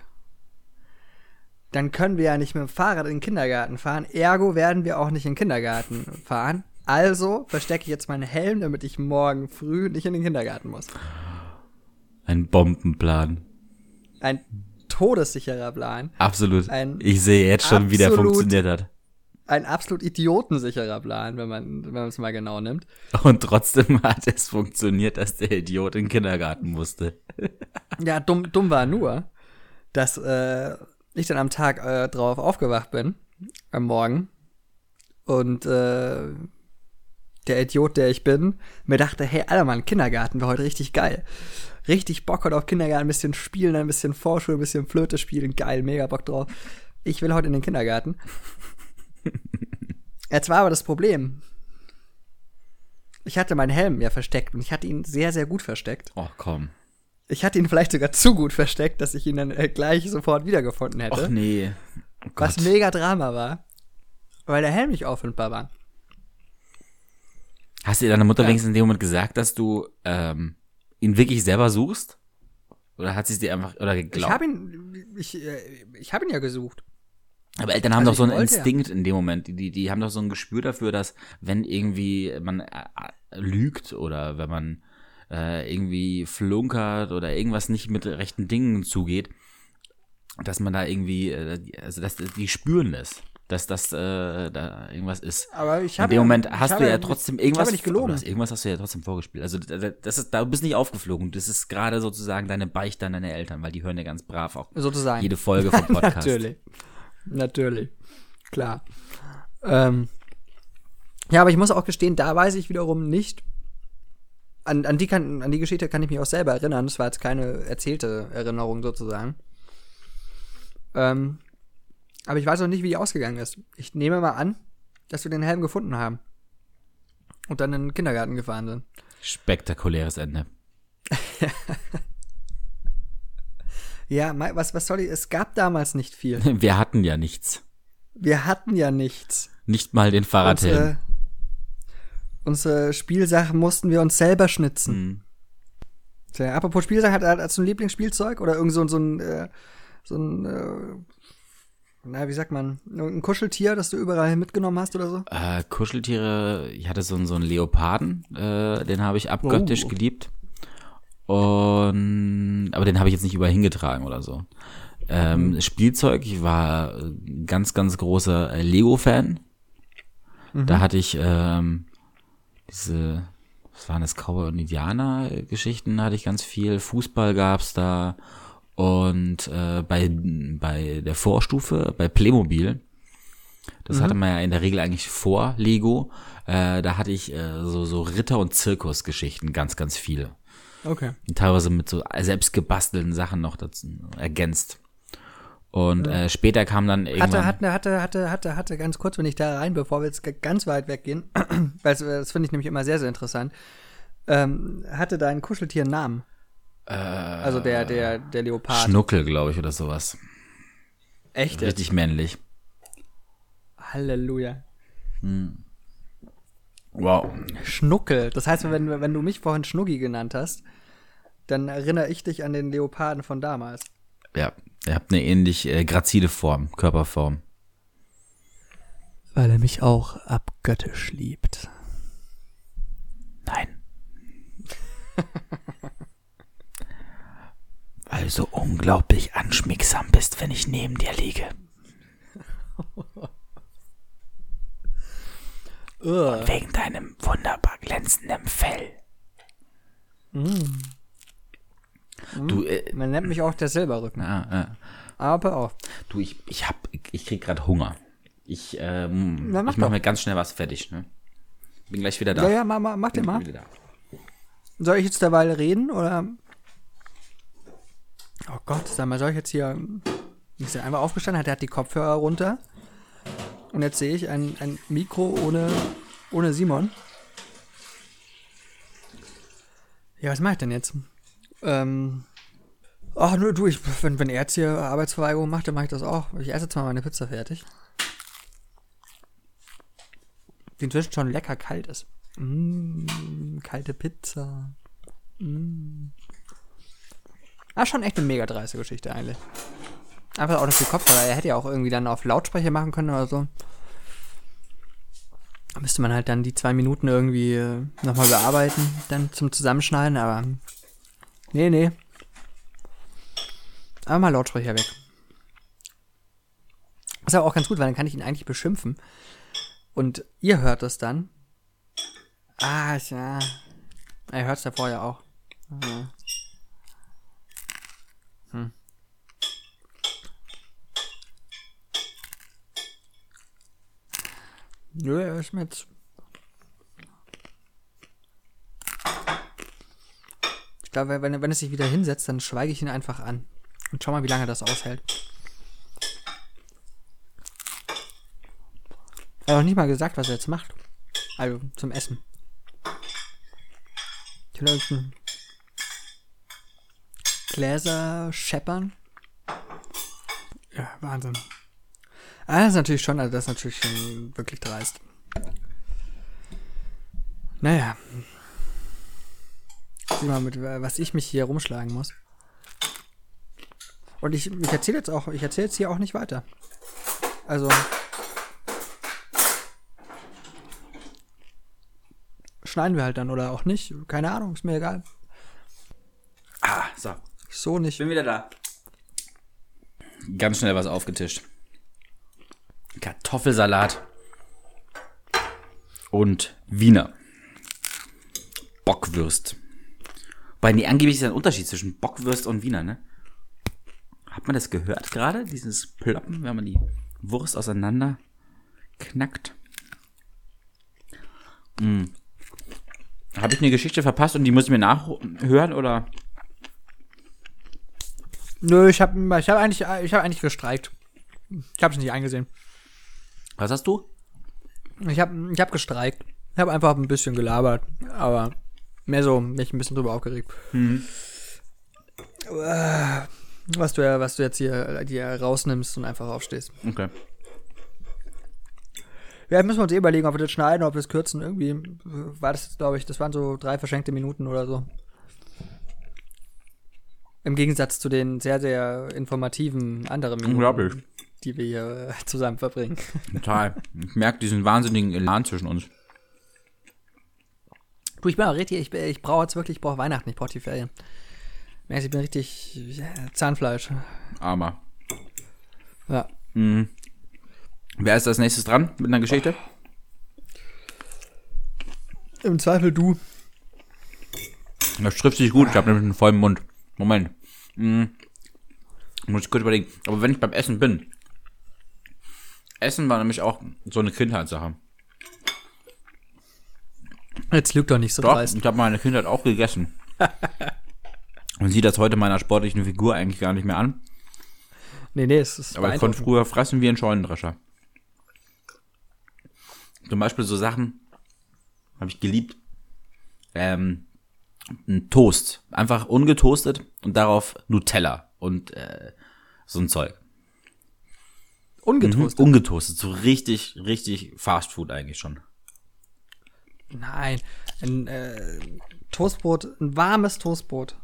B: dann können wir ja nicht mit dem Fahrrad in den Kindergarten fahren. Ergo werden wir auch nicht in den Kindergarten fahren. Also verstecke ich jetzt meinen Helm, damit ich morgen früh nicht in den Kindergarten muss.
A: Ein Bombenplan.
B: Ein todessicherer Plan.
A: Absolut.
B: Ein
A: ich sehe jetzt schon, wie der
B: absolut-
A: funktioniert hat.
B: Ein absolut idiotensicherer Plan, wenn man wenn man es mal genau nimmt.
A: Und trotzdem hat es funktioniert, dass der Idiot in den Kindergarten musste.
B: Ja, dumm, dumm war nur, dass äh, ich dann am Tag äh, drauf aufgewacht bin, am Morgen, und äh, der Idiot, der ich bin, mir dachte, hey, Alter, Mann, Kindergarten wäre heute richtig geil. Richtig Bock heute auf Kindergarten, ein bisschen spielen, ein bisschen Vorschule, ein bisschen Flöte spielen, geil, mega Bock drauf. Ich will heute in den Kindergarten. Jetzt war aber das Problem. Ich hatte meinen Helm ja versteckt und ich hatte ihn sehr, sehr gut versteckt.
A: Oh, komm.
B: Ich hatte ihn vielleicht sogar zu gut versteckt, dass ich ihn dann äh, gleich sofort wiedergefunden hätte.
A: Och nee. Oh
B: was mega Drama war, weil der Helm nicht auffindbar war.
A: Hast dir deine Mutter
B: Ja.
A: wenigstens in dem Moment gesagt, dass du ähm, ihn wirklich selber suchst? Oder hat sie es dir einfach oder
B: Ich
A: geglaubt?
B: habe ihn, ich, äh, ich habe ihn ja gesucht.
A: Aber Eltern haben
B: Also
A: doch so
B: ich
A: einen
B: wollte ja.
A: Instinkt in dem Moment. Die, die, die haben doch so ein Gespür dafür, dass wenn irgendwie man äh, lügt oder wenn man äh, irgendwie flunkert oder irgendwas nicht mit rechten Dingen zugeht, dass man da irgendwie, äh, also dass die spüren das, dass das äh, da irgendwas ist.
B: Aber ich
A: In
B: habe
A: dem
B: ja-
A: Moment
B: ich
A: hast
B: habe
A: du ja trotzdem
B: ich
A: irgendwas.
B: habe nicht gelogen.
A: Hast, irgendwas hast du ja trotzdem vorgespielt. Also da- das ist, da du bist nicht aufgeflogen. Das ist gerade sozusagen deine Beichte an deine Eltern, weil die hören ja ganz brav auch
B: Sozusagen.
A: jede Folge vom Podcast.
B: Natürlich. Natürlich. Klar. Ähm, ja, aber ich muss auch gestehen, da weiß ich wiederum nicht. An, an, die kann, an die Geschichte kann ich mich auch selber erinnern. Das war jetzt keine erzählte Erinnerung sozusagen. Ähm, aber ich weiß auch nicht, wie die ausgegangen ist. Ich nehme mal an, dass wir den Helm gefunden haben. Und dann in den Kindergarten gefahren sind.
A: Spektakuläres Ende.
B: Ja, was, was soll ich? Es gab damals nicht viel.
A: Wir hatten ja nichts.
B: Wir hatten ja nichts.
A: Nicht mal den Fahrradhelm.
B: Unsere, unsere Spielsachen mussten wir uns selber schnitzen.
A: Hm.
B: Tja, apropos Spielsachen, hat hast du ein Lieblingsspielzeug oder irgend so, ein- so ein, äh, so ein, äh, na, wie sagt man, ein Kuscheltier, das du überall mitgenommen hast oder so?
A: Äh, Kuscheltiere, ich hatte so, einen- so einen Leoparden, äh, den habe ich abgöttisch
B: Oh.
A: geliebt. Und aber den habe ich jetzt nicht überall hingetragen oder so. Ähm,
B: Mhm.
A: Spielzeug, ich war ein ganz, ganz großer äh, Lego-Fan.
B: Mhm.
A: Da hatte ich ähm, diese, was waren das, Cowboy und Indianer-Geschichten, hatte ich ganz viel. Fußball gab's da. Und äh, bei, bei der Vorstufe, bei Playmobil, das hatte man ja in der Regel eigentlich vor Lego. Äh, da hatte ich äh, so, so Ritter- und Zirkusgeschichten, ganz, ganz viele.
B: Okay.
A: Und teilweise mit so selbst gebastelten Sachen noch dazu ergänzt. Und äh, später kam dann irgendwann.
B: Hatte, hatte, hatte, hatte, hatte, hatte, ganz kurz, wenn ich da rein, bevor wir jetzt ganz weit weggehen, weil es- das finde ich nämlich immer sehr, sehr interessant, ähm, hatte dein Kuscheltier einen Namen?
A: äh,
B: Also der, der, der Leopard.
A: Schnuckel, glaube ich, oder sowas.
B: Echt?
A: Richtig männlich.
B: Halleluja.
A: Wow.
B: Schnuckel. Das heißt, wenn, wenn du mich vorhin Schnuggi genannt hast, dann erinnere ich dich an den Leoparden von damals.
A: Ja, ihr habt eine ähnlich äh, grazile Form, Körperform.
B: Weil er mich auch abgöttisch liebt.
A: Nein. Weil du so unglaublich anschmiegsam bist, wenn ich neben dir liege.
B: Ugh.
A: Wegen deinem wunderbar glänzenden Fell. Du, äh,
B: Man nennt mich auch der Silberrücken.
A: ah, ah.
B: Aber auch.
A: du, ich, ich hab, ich, krieg gerade Hunger. Ich, ähm,
B: Na, mach
A: ich mach
B: doch.
A: mir ganz schnell was fertig, ne? Bin gleich wieder da.
B: Ja, ja, mach, mach, mach den mal. Soll ich jetzt derweil reden oder? Oh Gott, sag mal, soll ich jetzt hier. Ist er einfach aufgestanden, hat er hat die Kopfhörer runter. Und jetzt sehe ich ein, ein Mikro ohne, ohne Simon. Ja, was mache ich denn jetzt? Ähm. Ach, nur du, ich, wenn, wenn er jetzt hier Arbeitsverweigerung macht, dann mache ich das auch. Ich esse jetzt mal meine Pizza fertig. Die inzwischen schon lecker kalt ist. Mmh, kalte Pizza. Mmh. Ah, schon echt eine mega dreiste Geschichte eigentlich. Einfach auch noch viel Kopfhörer. Er hätte ja auch irgendwie dann auf Lautsprecher machen können oder so. Da müsste man halt dann die zwei Minuten irgendwie äh, nochmal bearbeiten, dann zum Zusammenschneiden, aber. Nee, nee. Aber mal Lautsprecher weg. Ist aber auch ganz gut, weil dann kann ich ihn eigentlich beschimpfen. Und ihr hört das dann. Ah, ja. Er hört es ja vorher auch. Ja. Hm. Nö, er ist jetzt. Glaube, wenn, er- wenn es sich wieder hinsetzt, dann schweige ich ihn einfach an. Und schau mal, wie lange das aushält. Er hat noch nicht mal gesagt, was er jetzt macht. Also zum Essen. Vielleicht ein Gläser scheppern. Ja, Wahnsinn. Ah, das ist natürlich schon, also das ist natürlich schon wirklich dreist. Naja. Sieh mal, mit was ich mich hier rumschlagen muss. Und ich, ich erzähle jetzt auch, ich erzähle jetzt hier auch nicht weiter. Also. Schneiden wir halt dann oder auch nicht. Keine Ahnung, ist mir egal.
A: Ah, so.
B: So nicht.
A: Bin wieder da. ganz schnell was aufgetischt. Kartoffelsalat und Wiener. Bockwürst. Weil nee, angeblich ist ein Unterschied zwischen Bockwürst und Wiener, ne? Hat man das gehört gerade? Dieses Ploppen, wenn man die Wurst auseinander knackt. Hm. Habe ich eine Geschichte verpasst und die muss ich mir nachhören oder?
B: Nö, ich habe ich hab eigentlich, ich hab eigentlich gestreikt. Ich habe es nicht eingesehen.
A: Was hast du?
B: Ich habe ich hab gestreikt. Ich habe einfach ein bisschen gelabert, aber mehr so, mich ein bisschen drüber aufgeregt.
A: Mhm.
B: Was du ja, was du jetzt hier, hier rausnimmst und einfach aufstehst.
A: Okay.
B: Ja, müssen wir uns eh überlegen, ob wir das schneiden, ob wir es kürzen. Irgendwie war das jetzt, glaube ich, das waren so drei verschenkte Minuten oder so. Im Gegensatz zu den sehr, sehr informativen anderen Minuten,
A: Unglaublich.
B: die wir hier äh, zusammen verbringen.
A: Total. Ich merke diesen wahnsinnigen Elan zwischen uns.
B: Du, ich bin auch richtig, ich, ich brauche jetzt wirklich, ich brauche Weihnachten, ich brauche die Ferien. Merkst, ich bin richtig Zahnfleisch.
A: Aber.
B: Ja.
A: Mhm. Wer ist als nächstes dran mit einer Geschichte?
B: Im Zweifel du.
A: Das trifft sich gut. Ich habe nämlich einen vollen Mund. Moment. Mhm. Muss ich kurz überlegen. Aber wenn ich beim Essen bin. Essen war nämlich auch so eine Kindheitssache.
B: Jetzt lügt doch nicht so
A: Doch, ich habe meine Kindheit auch gegessen. Man sieht das heute meiner sportlichen Figur eigentlich gar nicht mehr an.
B: Nee, nee, es ist
A: Aber ich konnte früher fressen wie ein Scheunendrescher. Zum Beispiel so Sachen habe ich geliebt. Ähm, ein Toast. Einfach ungetoastet und darauf Nutella und äh, so ein Zeug.
B: Ungetoastet.
A: Ungetoastet. So richtig, richtig Fast Food eigentlich schon.
B: Nein, ein äh, Toastbrot, ein warmes Toastbrot.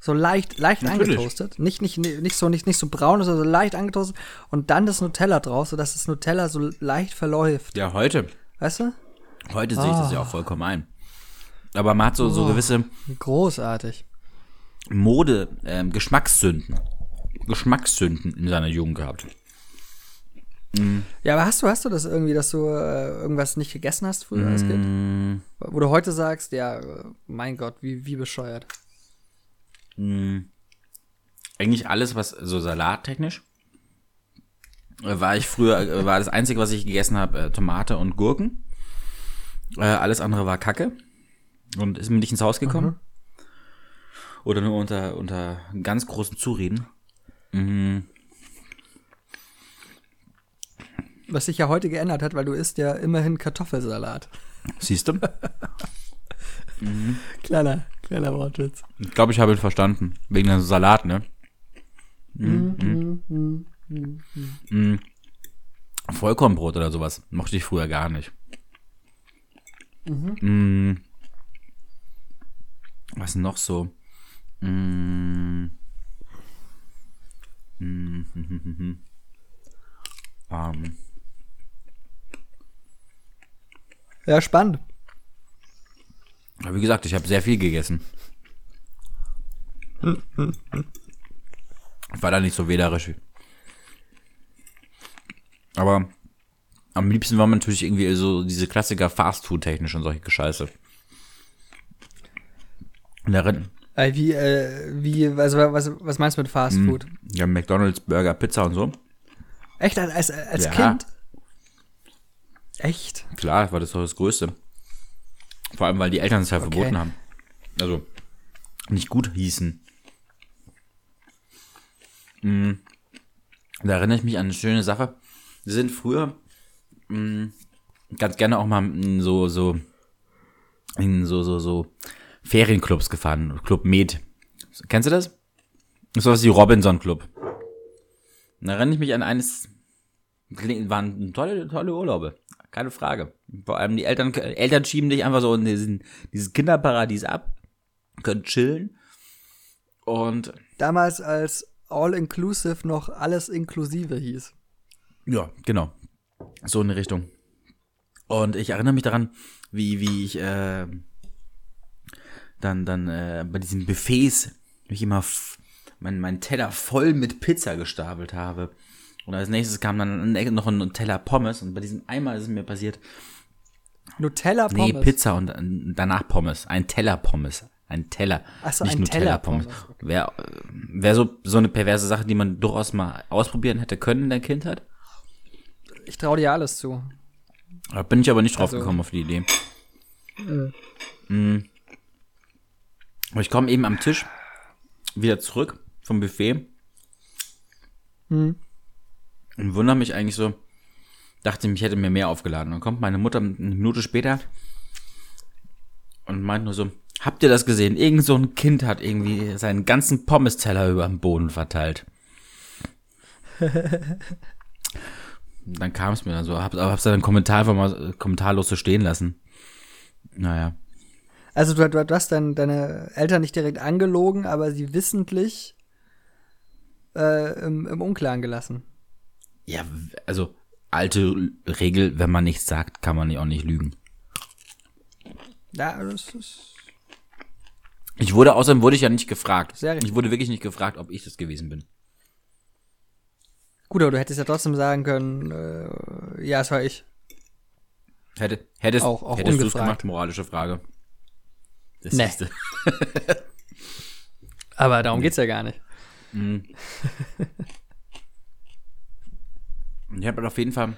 B: So leicht, leicht
A: Natürlich.
B: angetoastet. Nicht, nicht, nicht so, nicht, nicht so braun, sondern so leicht angetoastet. Und dann das Nutella drauf, sodass das Nutella so leicht verläuft.
A: Ja, heute.
B: Weißt du?
A: Heute sehe ich das ja auch vollkommen ein. Aber man hat so, so gewisse
B: Großartig.
A: Mode, ähm, Geschmackssünden. Geschmackssünden in seiner Jugend gehabt.
B: Ja, aber hast du, hast du das irgendwie, dass du äh, irgendwas nicht gegessen hast früher als Kind?
A: Mm,
B: Wo du heute sagst, ja, mein Gott, wie, wie bescheuert.
A: eigentlich alles, was so salattechnisch. äh, War ich früher, äh, war das Einzige, was ich gegessen habe, äh, Tomate und Gurken. Äh, alles andere war Kacke. Und ist mir nicht ins Haus gekommen. Oder nur unter, unter ganz großen Zureden.
B: Was sich ja heute geändert hat, weil du isst ja immerhin Kartoffelsalat.
A: Siehst du?
B: Kleiner, kleiner Wortwitz.
A: Ich glaube, ich habe ihn verstanden. Wegen dem Salat, ne? Mhm. Mhm. Vollkornbrot oder sowas mochte ich früher gar nicht. Mhm. Was noch so? Mhm. Mhm. Mhm. Ähm,
B: Ja, spannend.
A: aber wie gesagt, ich habe sehr viel gegessen. Ich war da nicht so wählerisch. Aber am liebsten war man natürlich irgendwie so diese Klassiker Fastfood-technisch und solche Scheiße. Und darin,
B: Äh, wie, äh, wie, also was, was meinst du mit Fast
A: Hm.
B: Food?
A: ja, McDonalds, Burger, Pizza und so.
B: Echt, als, als
A: Ja.
B: Kind? Echt?
A: Klar, war das doch das Größte. Vor allem, weil die Eltern es halt
B: Okay.
A: verboten haben. Also, nicht gut hießen. Mm, Da erinnere ich mich an eine schöne Sache. Wir sind früher mm, ganz gerne auch mal mm, so, so, in so, so, so Ferienclubs gefahren. Club Med. Kennst du das? Das ist sowas wie Robinson Club. Da erinnere ich mich an eines, waren tolle, tolle Urlaube. Keine Frage. Vor allem die Eltern, Eltern schieben dich einfach so in diesen, dieses Kinderparadies ab, können chillen. Und
B: Damals als All-Inclusive noch alles inklusive hieß.
A: ja, genau. So in die Richtung. Und ich erinnere mich daran, wie, wie ich äh, dann, dann äh, bei diesen Buffets mich immer f- mein, mein Teller voll mit Pizza gestapelt habe. Und als nächstes kam dann noch ein Teller Pommes und bei diesem einmal ist es mir passiert.
B: Nutella
A: Pommes? Nee, Pizza und danach Pommes. Ein Teller Pommes. Ein Teller.
B: Ach so, nicht ein Nutella Pommes. Pommes.
A: Okay. Wäre wär so, so eine perverse Sache, die man durchaus mal ausprobieren hätte können in der Kindheit.
B: Ich traue dir alles zu.
A: Da bin ich aber nicht drauf also, gekommen auf die Idee. Äh. Mhm. Ich komme eben am Tisch wieder zurück vom Buffet. Mhm. Und wundere mich eigentlich so, dachte ich, ich hätte mir mehr aufgeladen. Dann kommt meine Mutter eine Minute später und meint nur so, habt ihr das gesehen? Irgend so ein Kind hat irgendwie seinen ganzen Pommes-Teller über den Boden verteilt. dann kam es mir dann so, hab, hab's dann Kommentar mal kommentarlos so stehen lassen. Naja.
B: Also du, du, du hast dann deine Eltern nicht direkt angelogen, aber sie wissentlich äh, im, im Unklaren gelassen.
A: Ja, also alte Regel, wenn man nichts sagt, kann man auch nicht lügen.
B: Ja, das ist.
A: Ich wurde, außerdem wurde ich ja nicht gefragt. Sehr richtig. Ich wurde wirklich nicht gefragt, ob ich das gewesen bin.
B: Gut, aber du hättest ja trotzdem sagen können, äh, ja, es war ich.
A: Hätte, hättest, auch, auch hättest du es gemacht, moralische Frage.
B: Das nee. aber darum geht's ja gar nicht. Mhm.
A: ich habe auf jeden Fall,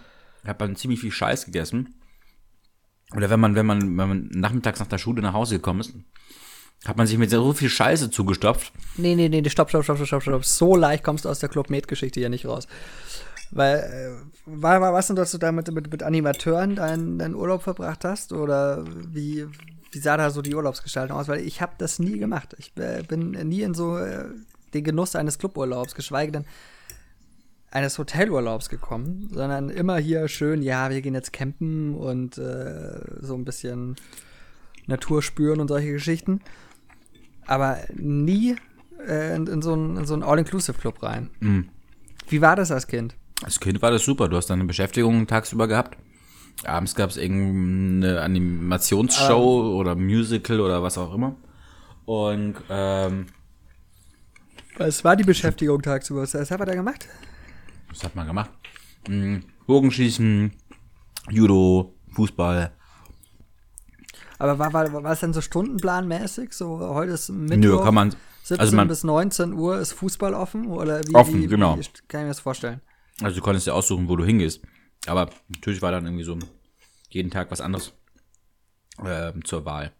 A: habe dann ziemlich viel Scheiß gegessen. Oder wenn man, wenn man, wenn man nachmittags nach der Schule nach Hause gekommen ist, hat man sich mit so viel Scheiße zugestopft.
B: Nee, nee, nee, stopp, stopp, stopp, stopp, stopp. So leicht kommst du aus der Club Med-Geschichte ja nicht raus. Weil, äh, war, war was denn, dass du da mit, mit, mit Animateuren deinen, deinen Urlaub verbracht hast? Oder wie, wie sah da so die Urlaubsgestaltung aus? Weil ich habe das nie gemacht. Ich äh, bin nie in so äh, den Genuss eines Cluburlaubs, geschweige denn eines Hotelurlaubs gekommen, sondern immer hier schön, ja, wir gehen jetzt campen und äh, so ein bisschen Natur spüren und solche Geschichten. Aber nie äh, in, in, so einen, so All-Inclusive-Club rein. Mhm. Wie war das als Kind?
A: Als Kind war das super. Du hast deine Beschäftigung tagsüber gehabt. Abends gab es irgendeine Animationsshow um, oder Musical oder was auch immer. Und ähm,
B: was war die Beschäftigung tagsüber? Was hat man da gemacht?
A: Was hat man gemacht? Hm, Bogenschießen, Judo, Fußball.
B: Aber war, war, war es denn so stundenplanmäßig? So heute ist Mittwoch,
A: Nö, kann man,
B: 17 also man, bis 19 Uhr ist Fußball offen? Oder wie,
A: offen,
B: wie,
A: genau.
B: Wie, kann ich mir das vorstellen?
A: Also du konntest ja aussuchen, wo du hingehst. Aber natürlich war dann irgendwie so jeden Tag was anderes äh, zur Wahl.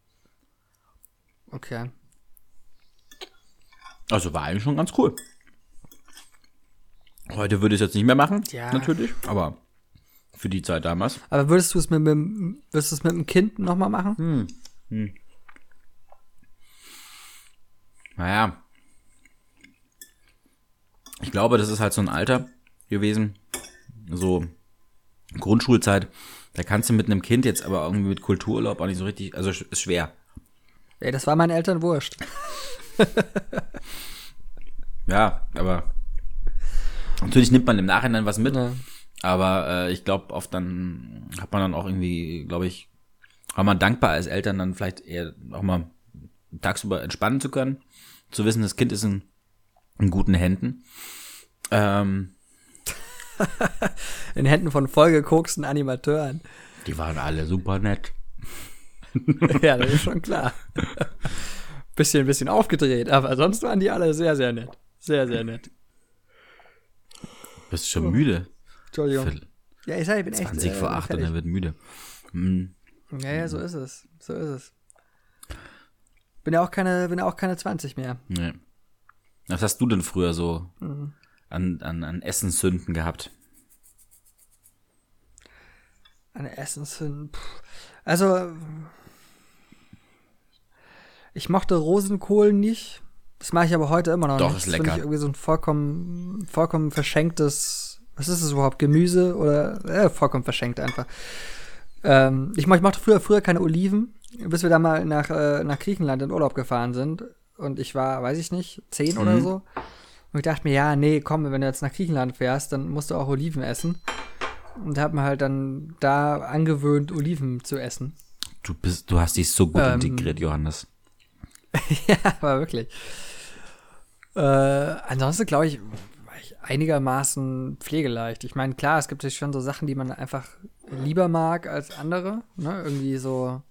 B: Okay.
A: Also war eigentlich schon ganz cool. Heute würde ich es jetzt nicht mehr machen, ja. natürlich, aber für die Zeit damals.
B: Aber würdest du es mit, mit, würdest du es mit dem Kind nochmal machen? Hm. Hm.
A: Naja. Ich glaube, das ist halt so ein Alter gewesen, so Grundschulzeit. Da kannst du mit einem Kind jetzt aber irgendwie mit Kultururlaub auch nicht so richtig, also ist schwer.
B: Ey, das war meinen Eltern wurscht.
A: ja, aber natürlich nimmt man im Nachhinein was mit. Ja. Aber äh, ich glaube, oft dann hat man dann auch irgendwie, glaube ich, war man dankbar als Eltern dann vielleicht eher auch mal tagsüber entspannen zu können. Zu wissen, das Kind ist in, in guten Händen. Ähm,
B: in Händen von vollgekoksten Animateuren.
A: Die waren alle super nett.
B: ja, das ist schon klar. bisschen, bisschen aufgedreht, aber sonst waren die alle sehr, sehr nett. Sehr, sehr nett.
A: Bist schon oh. müde?
B: Entschuldigung. Für ja, ich, sag, ich bin
A: 20 echt. 20 vor 8 und er wird müde.
B: Hm. Ja, ja, so ist es. So ist es. Bin ja auch keine, bin ja auch keine 20 mehr.
A: Nee. Was hast du denn früher so mhm. an, an, an Essenssünden gehabt?
B: An Essenssünden. Also, ich mochte Rosenkohl nicht. Das mache ich aber heute immer noch
A: Doch,
B: nicht.
A: ist lecker. Das
B: ich irgendwie so ein vollkommen, vollkommen verschenktes, was ist das überhaupt? Gemüse oder äh, vollkommen verschenkt einfach. Ähm, ich, ich mochte früher, früher keine Oliven, bis wir da mal nach, äh, nach Griechenland in Urlaub gefahren sind. Und ich war, weiß ich nicht, zehn mhm. oder so. Und ich dachte mir, ja, nee, komm, wenn du jetzt nach Griechenland fährst, dann musst du auch Oliven essen. Und hab mir halt dann da angewöhnt, Oliven zu essen.
A: Du bist, du hast dich so gut ähm, integriert, Johannes.
B: ja, aber wirklich. Äh, ansonsten glaube ich, war ich einigermaßen pflegeleicht. Ich meine, klar, es gibt natürlich schon so Sachen, die man einfach lieber mag als andere. Ne? Irgendwie so,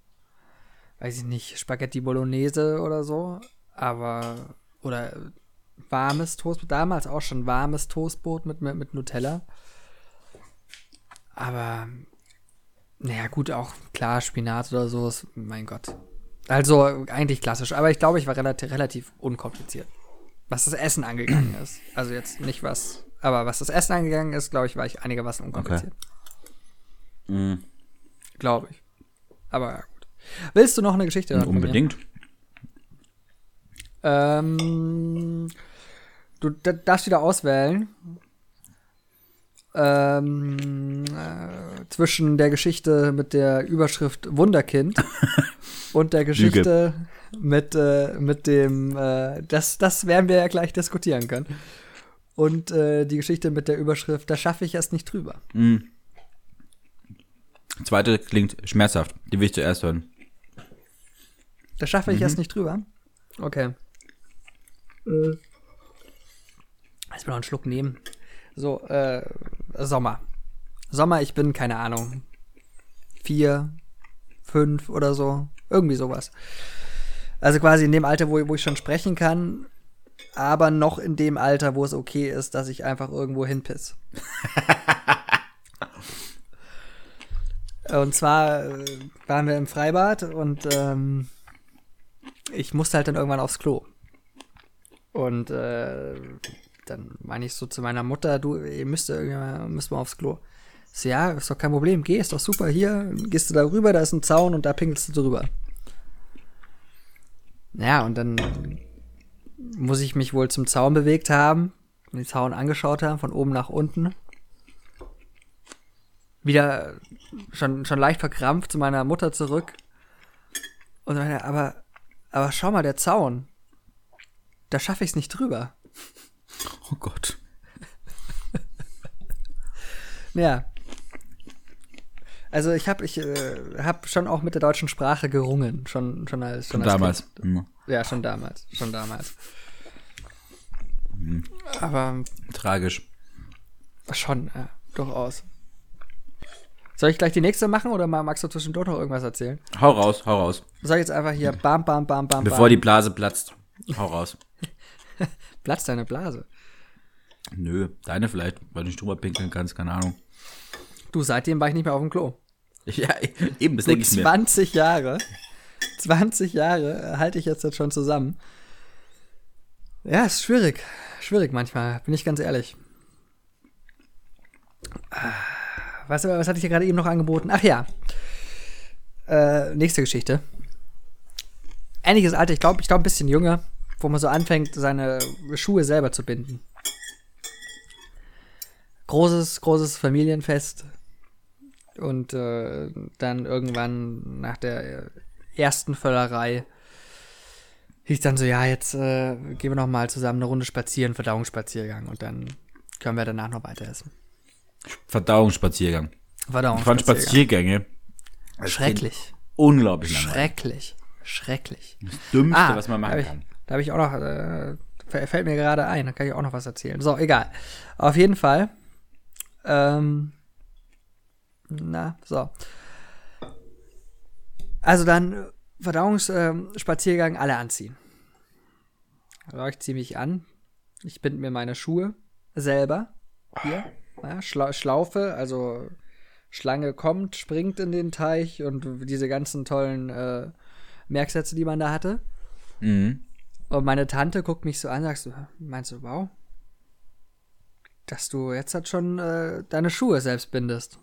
B: weiß ich nicht, Spaghetti Bolognese oder so. Aber, oder warmes Toastbrot. Damals auch schon warmes Toastbrot mit, mit, mit Nutella. Aber, naja, gut, auch klar, Spinat oder so ist, mein Gott. Also eigentlich klassisch. Aber ich glaube, ich war relativ, relativ unkompliziert. Was das Essen angegangen ist. Also jetzt nicht was, aber was das Essen angegangen ist, glaube ich, war ich einigermaßen unkompliziert.
A: Okay. Mhm.
B: Glaube ich. Aber ja, gut. Willst du noch eine Geschichte hören?
A: Unbedingt.
B: Ähm, du da- darfst wieder auswählen. Ähm, äh, zwischen der Geschichte mit der Überschrift Wunderkind und der Geschichte mit, äh, mit dem, äh, das, das werden wir ja gleich diskutieren können. Und äh, die Geschichte mit der Überschrift, da schaffe ich es nicht drüber.
A: Mhm. Zweite klingt schmerzhaft. Die will ich zuerst hören.
B: Da schaffe ich es nicht drüber. Okay. Äh. Jetzt mal noch einen Schluck nehmen. So, äh, Sommer. Sommer, ich bin, keine Ahnung, vier, fünf oder so. Irgendwie sowas. Also quasi in dem Alter, wo, wo ich schon sprechen kann, aber noch in dem Alter, wo es okay ist, dass ich einfach irgendwo hinpiss. und zwar äh, waren wir im Freibad und ähm, ich musste halt dann irgendwann aufs Klo. Und äh, dann meine ich so zu meiner Mutter, du, ihr müsst, müsst mal aufs Klo. So, ja, ist doch kein Problem, geh, ist doch super, hier, gehst du da rüber, da ist ein Zaun und da pinkelst du drüber. Ja, und dann muss ich mich wohl zum Zaun bewegt haben, den Zaun angeschaut haben, von oben nach unten. Wieder schon, schon leicht verkrampft zu meiner Mutter zurück. Und dann, aber, aber schau mal, der Zaun. Da schaffe ich es nicht drüber.
A: Oh Gott.
B: Ja. Also ich habe ich äh, hab schon auch mit der deutschen Sprache gerungen, schon schon als schon
A: Schon
B: als
A: damals.
B: Kind.
A: Mhm.
B: Ja, schon damals, schon damals. Aber
A: Tragisch.
B: schon ja, durchaus. Soll ich gleich die nächste machen oder ma- magst du zwischendurch noch irgendwas erzählen?
A: Hau raus, hau raus.
B: Soll ich jetzt einfach hier bam bam bam bam
A: Bevor
B: bam.
A: die Blase platzt. Hau raus.
B: Platzt deine Blase.
A: Nö, deine vielleicht, weil du nicht drüber pinkeln kannst, keine Ahnung.
B: Du, seitdem war ich nicht mehr auf dem Klo.
A: Ja, eben, das denke ich mir.
B: 20 Jahre. 20 Jahre halte ich jetzt, jetzt schon zusammen. Ja, ist schwierig. Schwierig manchmal, bin ich ganz ehrlich. Was, was hatte ich hier gerade eben noch angeboten? Ach ja. Äh, nächste Geschichte. Ähnliches Alter, ich glaube, ich glaube ein bisschen jünger, wo man so anfängt, seine Schuhe selber zu binden. Großes, großes Familienfest. Und äh, dann irgendwann nach der ersten Völlerei hieß dann so, ja, jetzt äh, gehen wir noch mal zusammen eine Runde spazieren, Verdauungsspaziergang. Und dann können wir danach noch weiter essen.
A: Verdauungsspaziergang. Ich fand
B: Verdauungsspaziergang.
A: Spaziergänge
B: Schrecklich.
A: Unglaublich langweilig.
B: Schrecklich. Schrecklich.
A: Das Dümmste,
B: Ah,
A: was man machen
B: ich,
A: kann.
B: Da habe ich auch noch, äh, fä- fällt mir gerade ein, da kann ich auch noch was erzählen. So, egal. Auf jeden Fall. Ähm, na, so. Also dann Verdauungsspaziergang, alle anziehen. Also ich ziehe mich an. Ich binde mir meine Schuhe selber. Hier. Ja, Schla Schlaufe, also Schlange kommt, springt in den Teich und diese ganzen tollen äh, Merksätze, die man da hatte.
A: Mhm.
B: Und meine Tante guckt mich so an, sagst du, meinst du, wow, dass du jetzt halt schon äh, deine Schuhe selbst bindest.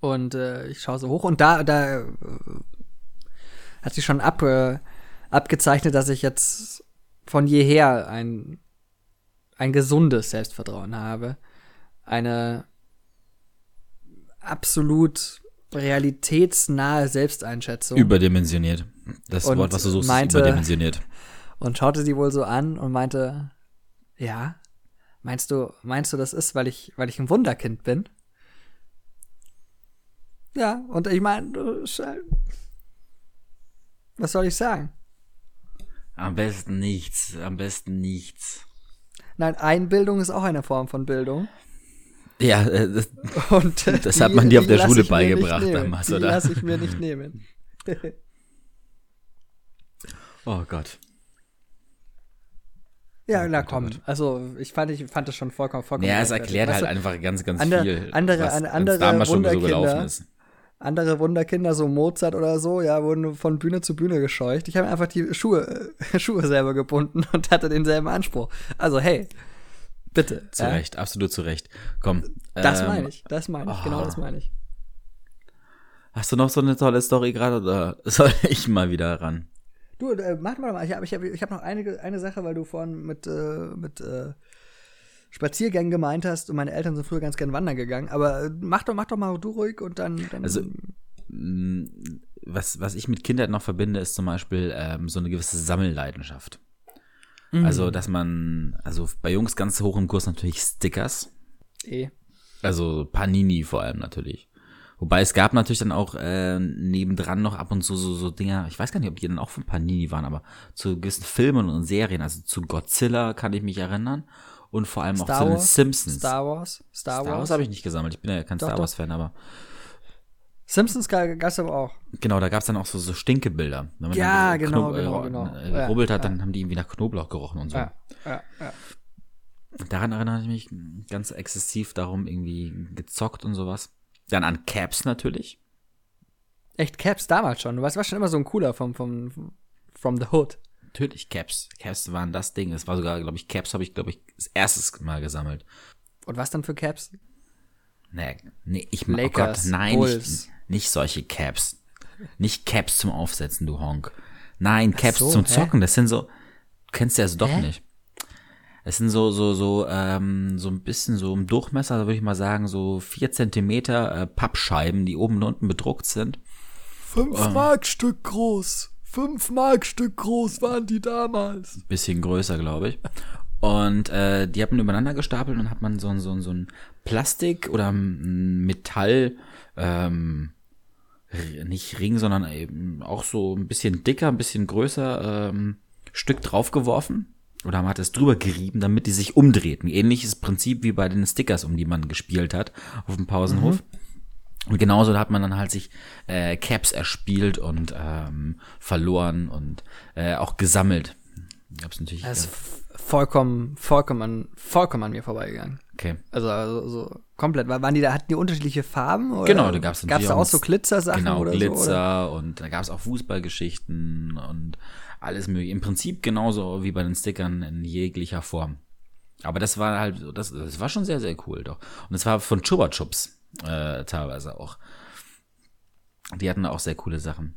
B: Und äh, ich schaue so hoch und da, da äh, hat sich schon ab, äh, abgezeichnet, dass ich jetzt von jeher ein, ein gesundes Selbstvertrauen habe. Eine absolut realitätsnahe Selbsteinschätzung.
A: Überdimensioniert. Das
B: Und
A: Wort, was du suchst,
B: meinte-
A: ist überdimensioniert.
B: und schaute sie wohl so an und meinte, ja, meinst du, meinst du, das ist, weil ich, weil ich ein Wunderkind bin? Ja, und ich meine, was soll ich sagen?
A: Am besten nichts, am besten nichts.
B: Nein, Einbildung ist auch eine Form von Bildung.
A: Ja, äh, das,
B: Und, äh,
A: Das hat man dir auf der Schule beigebracht damals,
B: die
A: oder?
B: lasse ich mir nicht nehmen.
A: oh Gott.
B: Ja, na komm. Also ich fand, ich fand das schon vollkommen, vollkommen.
A: Ja, es
B: gerechtfertigt.
A: erklärt halt einfach ganz, ganz
B: andere-
A: viel,
B: andere-
A: was
B: andere
A: damals schon so
B: Wunderkinder.
A: gelaufen ist.
B: andere Wunderkinder, so Mozart oder so, ja, wurden von Bühne zu Bühne gescheucht. Ich habe einfach die Schuhe, äh, Schuhe selber gebunden und hatte denselben Anspruch. Also hey, bitte.
A: Zu
B: ja?
A: Recht, absolut zu Recht. Komm.
B: Das
A: ähm,
B: meine ich, das meine ich, genau
A: oh.
B: das meine ich.
A: Hast du noch so eine tolle Story gerade oder soll ich mal wieder ran?
B: Du, äh, mach mal, ich habe ich hab, ich hab noch eine, eine Sache, weil du vorhin mit, äh, mit äh, Spaziergängen gemeint hast und meine Eltern sind früher ganz gern wandern gegangen, aber äh, mach doch, mach doch mal du ruhig und dann, dann
A: Also, Mm, Was, was ich mit Kindheit noch verbinde, ist zum Beispiel ähm, so eine gewisse Sammelleidenschaft.
B: Mhm.
A: Also, dass man, also bei Jungs ganz hoch im Kurs natürlich Stickers.
B: eh.
A: Also Panini vor allem natürlich. Wobei es gab natürlich dann auch äh, nebendran noch ab und zu so, so Dinger, ich weiß gar nicht, ob die dann auch von Panini waren, aber zu gewissen Filmen und Serien, also zu Godzilla kann ich mich erinnern und vor allem auch
B: Star
A: zu den
B: Wars?
A: Simpsons.
B: Star Wars, Star,
A: Star Wars
B: Wars.
A: habe ich nicht gesammelt, ich bin ja kein
B: Doch,
A: Star. Wars-Fan, aber
B: Simpsons gab es aber auch.
A: genau, da gab es dann auch so, so Stinkebilder. Wenn man
B: Ja,
A: dann
B: genau,
A: Knob-
B: genau,
A: äh,
B: genau.
A: äh,
B: Ja,
A: rubbelt hat,
B: ja.
A: dann haben die irgendwie nach Knoblauch gerochen und so.
B: Ja, ja, ja.
A: Daran erinnere ich mich ganz exzessiv darum, irgendwie gezockt und sowas. Dann an Caps natürlich.
B: Echt Caps damals schon. Du warst, warst schon immer so ein cooler vom, vom, from the hood.
A: Natürlich Caps. Caps waren das Ding. Es war sogar, glaube ich, Caps habe ich, glaube ich, das erstes Mal gesammelt.
B: Und was dann für Caps?
A: Nee, nee ich mag, oh Gott, nein, nicht, nicht solche Caps. Nicht Caps zum Aufsetzen, du Honk. Nein, Caps
B: so,
A: zum
B: hä?
A: Zocken, das sind so, du kennst du also doch
B: Hä?
A: nicht. Es sind so, so, so, ähm, so ein bisschen so im Durchmesser, würde ich mal sagen, so vier Zentimeter äh, Pappscheiben, die oben und unten bedruckt sind.
B: Fünf Markstück groß. Fünf Markstück groß waren die damals.
A: bisschen größer, glaube ich. Und äh, die hat man übereinander gestapelt und hat man so, ein- so, ein- so ein Plastik oder ein Metall, ähm, nicht Ring, sondern eben auch so ein bisschen dicker, ein bisschen größer ähm, Stück draufgeworfen. Oder man hat es drüber gerieben, damit die sich umdrehten. Ähnliches Prinzip wie bei den Stickers, um die man gespielt hat auf dem Pausenhof. Und genauso hat man dann halt sich äh, Caps erspielt und ähm, verloren und äh, auch gesammelt. Gab's natürlich.
B: Das ist
A: ja,
B: vollkommen, vollkommen, an- vollkommen an mir vorbeigegangen.
A: okay.
B: Also, also so komplett. War- Waren die da, hatten die unterschiedliche Farben? Oder
A: Genau, da gab's
B: Gab's
A: natürlich
B: da
A: auch
B: auch so Glitzersachen
A: Genau,
B: oder
A: Glitzer
B: so? Oder?
A: und da gab es auch Fußballgeschichten und alles mögliche. Im Prinzip genauso wie bei den Stickern in jeglicher Form. Aber das war halt, das, das war schon sehr, sehr cool doch. Und es war von Chupa Chups äh, teilweise auch. Die hatten auch sehr coole Sachen.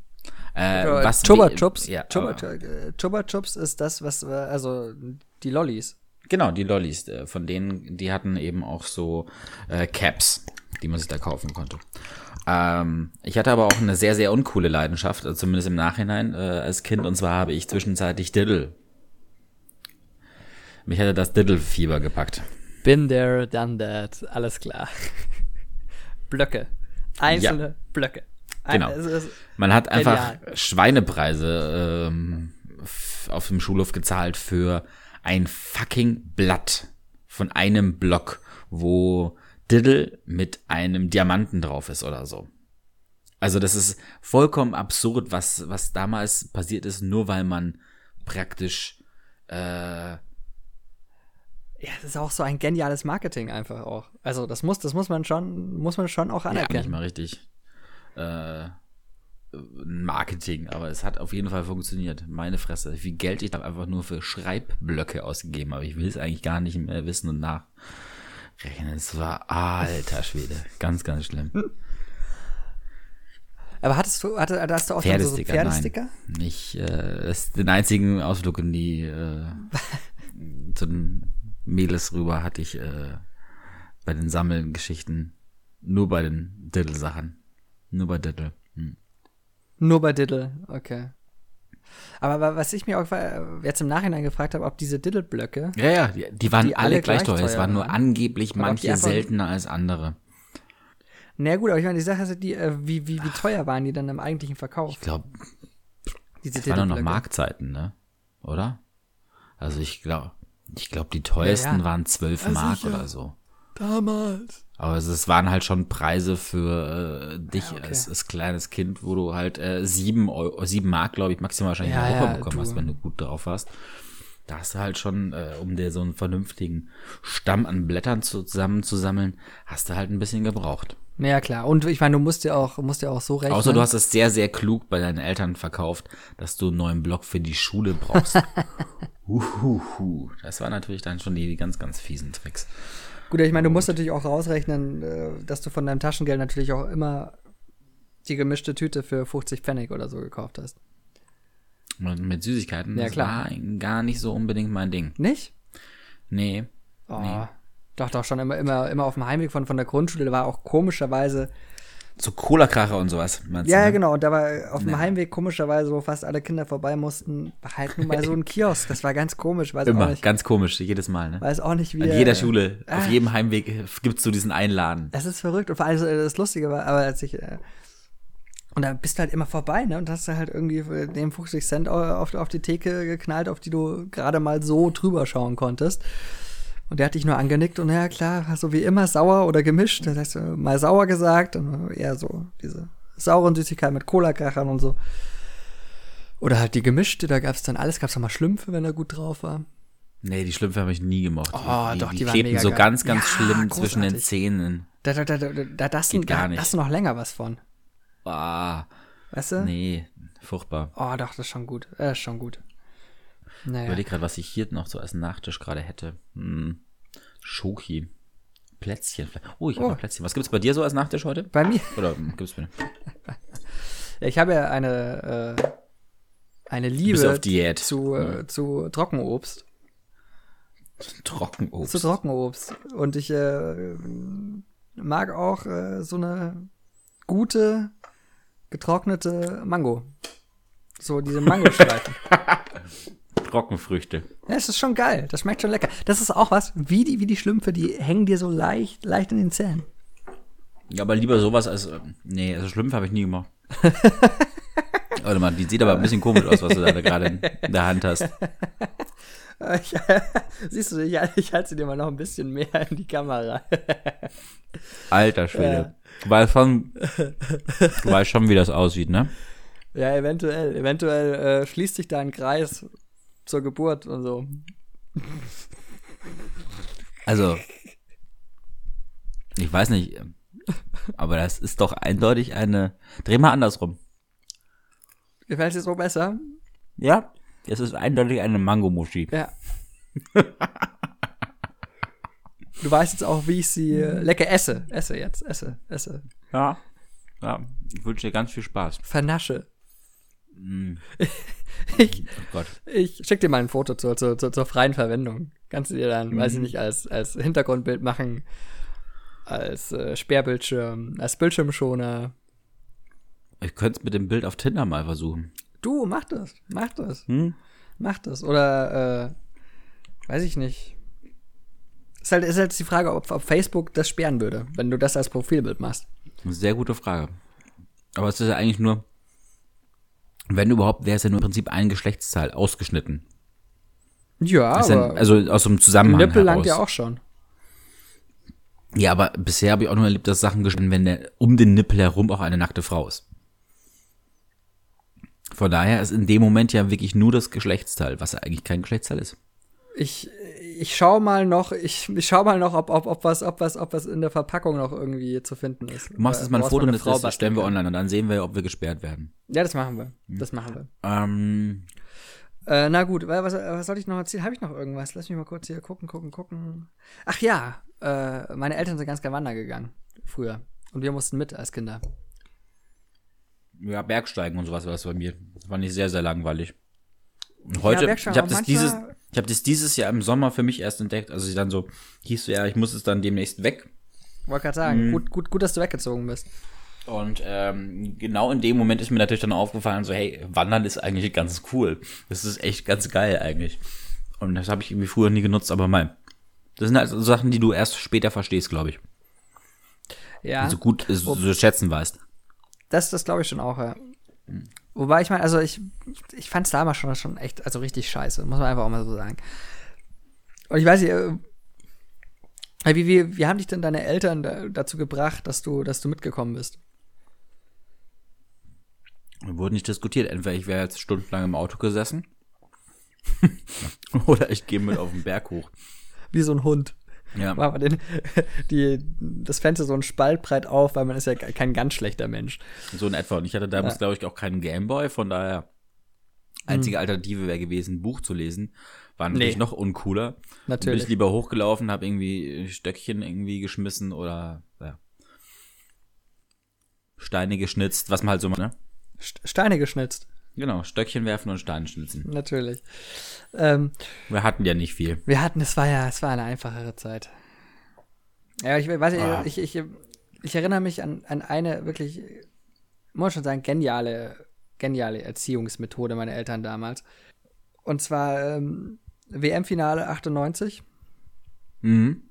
A: Äh, was
B: Chupa
A: wie-
B: Chups.
A: Ja, aber-
B: äh, Chupa Chups ist das, was, äh, also die Lollis.
A: Genau, die Lollis, äh, von denen, die hatten eben auch so äh, Caps, die man sich da kaufen konnte. Ähm, ich hatte aber auch eine sehr, sehr uncoole Leidenschaft, also zumindest im Nachhinein äh, als Kind, und zwar habe ich zwischenzeitlich Diddle. Mich hatte das Diddle-Fieber gepackt.
B: Been there, done that. Alles klar. Blöcke. Einzelne Blöcke. Ein-
A: Genau. Man hat einfach
B: Genial.
A: Schweinepreise ähm, auf dem Schulhof gezahlt für ein fucking Blatt von einem Block, wo Diddle mit einem Diamanten drauf ist oder so. Also das ist vollkommen absurd, was, was damals passiert ist, nur weil man praktisch äh,
B: Ja, das ist auch so ein geniales Marketing einfach auch. Also das muss, das muss man schon, muss man schon auch
A: ja, nicht
B: anerkennen.
A: mal richtig äh, Marketing, aber es hat auf jeden Fall funktioniert. Meine Fresse, wie viel Geld ich da einfach nur für Schreibblöcke ausgegeben habe. Ich will es eigentlich gar nicht mehr wissen und nachrechnen. Es war alter Schwede, ganz, ganz schlimm.
B: Aber hattest du, hatte, hast du auch schon so
A: Pferdesticker,
B: Pferdesticker?
A: nein. Nicht, äh, das ist den einzigen Ausflug in die äh, zu den Mädels rüber hatte ich äh, bei den Sammelgeschichten nur bei den Diddle-Sachen. Nur bei Diddle. Hm.
B: Nur bei Diddle, okay. Aber, was ich mir auch äh, jetzt im Nachhinein gefragt habe, ob diese Diddle-Blöcke,
A: Ja, ja, die, die waren
B: die
A: alle,
B: alle
A: gleich
B: gleich
A: teuer. Es waren nur
B: waren.
A: angeblich manche seltener als andere.
B: na gut, aber ich meine, die Sache ist, die, äh, wie, wie, wie teuer waren die dann im eigentlichen Verkauf?
A: Ich glaube, das waren nur noch? Marktzeiten, ne? oder? Also ich glaube, ich glaube, die teuersten
B: Ja, ja.
A: waren 12
B: Ja,
A: Mark
B: sicher.
A: oder so.
B: Damals.
A: Aber es, es waren halt schon Preise für äh, dich
B: Ja, okay.
A: als, als kleines Kind, wo du halt äh, sieben, Euro, sieben Mark, glaube ich, maximal wahrscheinlich
B: Ja,
A: in Europa
B: ja,
A: bekommen
B: du-
A: hast, wenn du gut drauf warst. Da hast du halt schon, äh, um dir so einen vernünftigen Stamm an Blättern zusammenzusammeln, hast du halt ein bisschen gebraucht.
B: Ja, klar. Und ich meine, du musst ja auch, musst ja auch so rechnen.
A: Außer du hast es sehr, sehr klug bei deinen Eltern verkauft, dass du einen neuen Block für die Schule brauchst. Uhuhu. Das waren natürlich dann schon die, die ganz, ganz fiesen Tricks.
B: Gut, ich meine, du musst natürlich auch rausrechnen, äh, dass du von deinem Taschengeld natürlich auch immer die gemischte Tüte für 50 Pfennig oder so gekauft hast.
A: Mit Süßigkeiten,
B: Ja,
A: das
B: klar.
A: war gar nicht so unbedingt mein Ding.
B: Nicht?
A: Nee.
B: Oh,
A: Nee.
B: Doch, doch, schon immer, immer, immer auf dem Heimweg von, von der Grundschule, war auch komischerweise.
A: So Cola-Kracher und sowas, meinst
B: Ja,
A: du?
B: ja,
A: ne?
B: genau. Und da war auf dem
A: Ja.
B: Heimweg komischerweise, wo fast alle Kinder vorbei mussten, halt nun mal so ein Kiosk. Das war ganz komisch, weiß auch
A: Immer,
B: nicht.
A: ganz komisch, jedes Mal, ne?
B: Weiß auch nicht, wie.
A: An
B: er-
A: jeder Schule, auf
B: Ah.
A: jedem Heimweg äh, gibt's so diesen einen Laden.
B: Das ist verrückt. Und vor allem äh, das Lustige war, aber als ich. Äh, und da bist du halt immer vorbei, ne? Und hast du halt irgendwie für den 50 Cent auf, auf die Theke geknallt, auf die du gerade mal so drüber schauen konntest. Und der hat dich nur angenickt und ja klar, so wie immer sauer oder gemischt. Das heißt, äh, mal sauer gesagt, und eher so diese sauren Süßigkeiten mit Cola-Krachern und so. Oder halt die gemischte, da gab's dann alles, gab's auch mal Schlümpfe, wenn er gut drauf war.
A: Nee, die Schlümpfe habe ich nie gemocht.
B: Oh,
A: die,
B: doch,
A: die,
B: die waren
A: klebten
B: mega
A: so
B: geil.
A: ganz, ganz
B: Ja,
A: schlimm zwischen den
B: großartig.
A: Zähnen.
B: Da, da, da, da, da, das,
A: Geht gar nicht.
B: da hast du noch länger was von.
A: Ah,
B: Weißt du?
A: nee, furchtbar.
B: Oh, doch, das ist schon gut. Das ist schon gut.
A: Ich
B: Naja.
A: überlege gerade, was ich hier noch so als Nachtisch gerade hätte. Hm. Schoki. Plätzchen. Oh, ich habe
B: Oh.
A: Plätzchen. Was gibt's bei dir so als Nachtisch heute?
B: Bei mir,
A: Oder hm, gibt's bei
B: ich habe ja eine, äh, eine Liebe zu, äh, zu Trockenobst.
A: Trockenobst.
B: Zu Trockenobst. Und ich äh, mag auch äh, so eine gute, getrocknete Mango. So diese Mangostreifen.
A: Trockenfrüchte.
B: ja, es ist schon geil. Das schmeckt schon lecker. Das ist auch was, wie die, wie die Schlümpfe, die hängen dir so leicht, leicht in den Zähnen.
A: Ja, aber lieber sowas als. äh, Nee, also Schlümpfe habe ich nie gemacht. Warte mal, die sieht aber ein bisschen komisch aus, was du da gerade in, der Hand hast.
B: Ich, siehst du, ich, ich halte sie dir mal noch ein bisschen mehr in die Kamera.
A: Alter Schwede. Du weißt schon, du weißt schon, wie das aussieht, ne?
B: Ja, eventuell. Eventuell äh, schließt sich da ein Kreis zur Geburt und so.
A: Also, ich weiß nicht, aber das ist doch eindeutig eine. Dreh mal andersrum.
B: Gefällt dir so besser?
A: Ja? Das ist eindeutig eine Mangomuschi.
B: Ja. du weißt jetzt auch, wie ich sie äh, lecker esse. Esse jetzt. Esse. Esse.
A: Ja. Ja, ich wünsche dir ganz viel Spaß.
B: Vernasche.
A: Mm,
B: Ich,
A: oh
B: ich schick dir mal ein Foto zur, zur, zur, zur freien Verwendung. Kannst du dir dann, weiß ich nicht, als, als Hintergrundbild machen, als äh, Sperrbildschirm, als Bildschirmschoner.
A: Ich könnte es mit dem Bild auf Tinder mal versuchen.
B: Du, mach das. Mach das.
A: Hm?
B: Mach das. Oder, äh, weiß ich nicht. Ist halt, ist halt die Frage, ob, ob Facebook das sperren würde, wenn du das als Profilbild machst.
A: Sehr gute Frage. Aber es ist ja eigentlich nur, wenn überhaupt, wäre es ja nur im Prinzip ein Geschlechtsteil ausgeschnitten.
B: Ja, aber
A: also aus dem Zusammenhang
B: Nippel langt ja auch schon.
A: Ja, aber bisher habe ich auch nur erlebt, dass Sachen geschnitten, wenn der um den Nippel herum auch eine nackte Frau ist. Von daher ist in dem Moment ja wirklich nur das Geschlechtsteil, was ja eigentlich kein Geschlechtsteil ist.
B: Ich, ich schau mal noch, ich, ich schau mal noch, ob, ob, ob was, ob was, ob was in der Verpackung noch irgendwie zu finden ist.
A: Du machst jetzt mal ein Foto und das,
B: Frau
A: stellen wir online und dann sehen wir, ob wir gesperrt werden.
B: Ja, das machen wir. Das machen wir.
A: Ähm,
B: Äh, na gut, wa- was, was soll ich noch erzählen? Habe ich noch irgendwas? Lass mich mal kurz hier gucken, gucken, gucken. Ach ja, äh, meine Eltern sind ganz gerne wandern gegangen. Früher. Und wir mussten mit als Kinder.
A: ja, Bergsteigen und sowas war das bei mir. Das fand ich sehr, sehr langweilig. Und heute, ich
B: Bergsteigen
A: habe das dieses, ich habe das dieses Jahr im Sommer für mich erst entdeckt. Also ich dann so, hieß so, ja, ich muss es dann demnächst weg.
B: Wollte gerade sagen,
A: Mhm.
B: gut, gut, gut, dass du weggezogen bist.
A: Und ähm, genau in dem Moment ist mir natürlich dann aufgefallen, so, hey, Wandern ist eigentlich ganz cool. Das ist echt ganz geil eigentlich. Und das habe ich irgendwie früher nie genutzt, aber mal. Das sind halt so Sachen, die du erst später verstehst, glaube ich.
B: Ja,
A: So gut, so, so schätzen weißt.
B: das, das glaube ich schon auch, ja. Wobei ich meine, also ich, ich fand es damals schon, schon echt, also richtig scheiße, muss man einfach auch mal so sagen. Und ich weiß nicht, äh, wie, wie, wie haben dich denn deine Eltern da, dazu gebracht, dass du, dass du mitgekommen bist?
A: Wurde nicht diskutiert. Entweder ich wäre jetzt stundenlang im Auto gesessen oder ich gehe mit auf den Berg hoch.
B: Wie so ein Hund.
A: Ja.
B: Machen wir den, die, das Fenster so ein Spalt breit auf, weil man ist ja kein ganz schlechter Mensch.
A: So in etwa. Und ich hatte damals,
B: Ja.
A: glaube ich, auch keinen Gameboy, von daher einzige Alternative wäre gewesen, ein Buch zu lesen. War natürlich
B: Nee.
A: noch uncooler. Bin
B: Natürlich.
A: ich lieber hochgelaufen, habe irgendwie Stöckchen irgendwie geschmissen oder ja. Steine geschnitzt, was man halt so macht, ne?
B: St- Steine geschnitzt.
A: Genau, Stöckchen werfen und Steine schnitzen.
B: Natürlich. Ähm,
A: Wir hatten ja nicht viel.
B: wir hatten, es war ja, es war eine einfachere Zeit. Ja, ich weiß nicht,
A: Ah.
B: ich, ich, ich erinnere mich an, an eine wirklich, muss man schon sagen, geniale, geniale Erziehungsmethode meiner Eltern damals. Und zwar ähm, WM-Finale 98.
A: Mhm.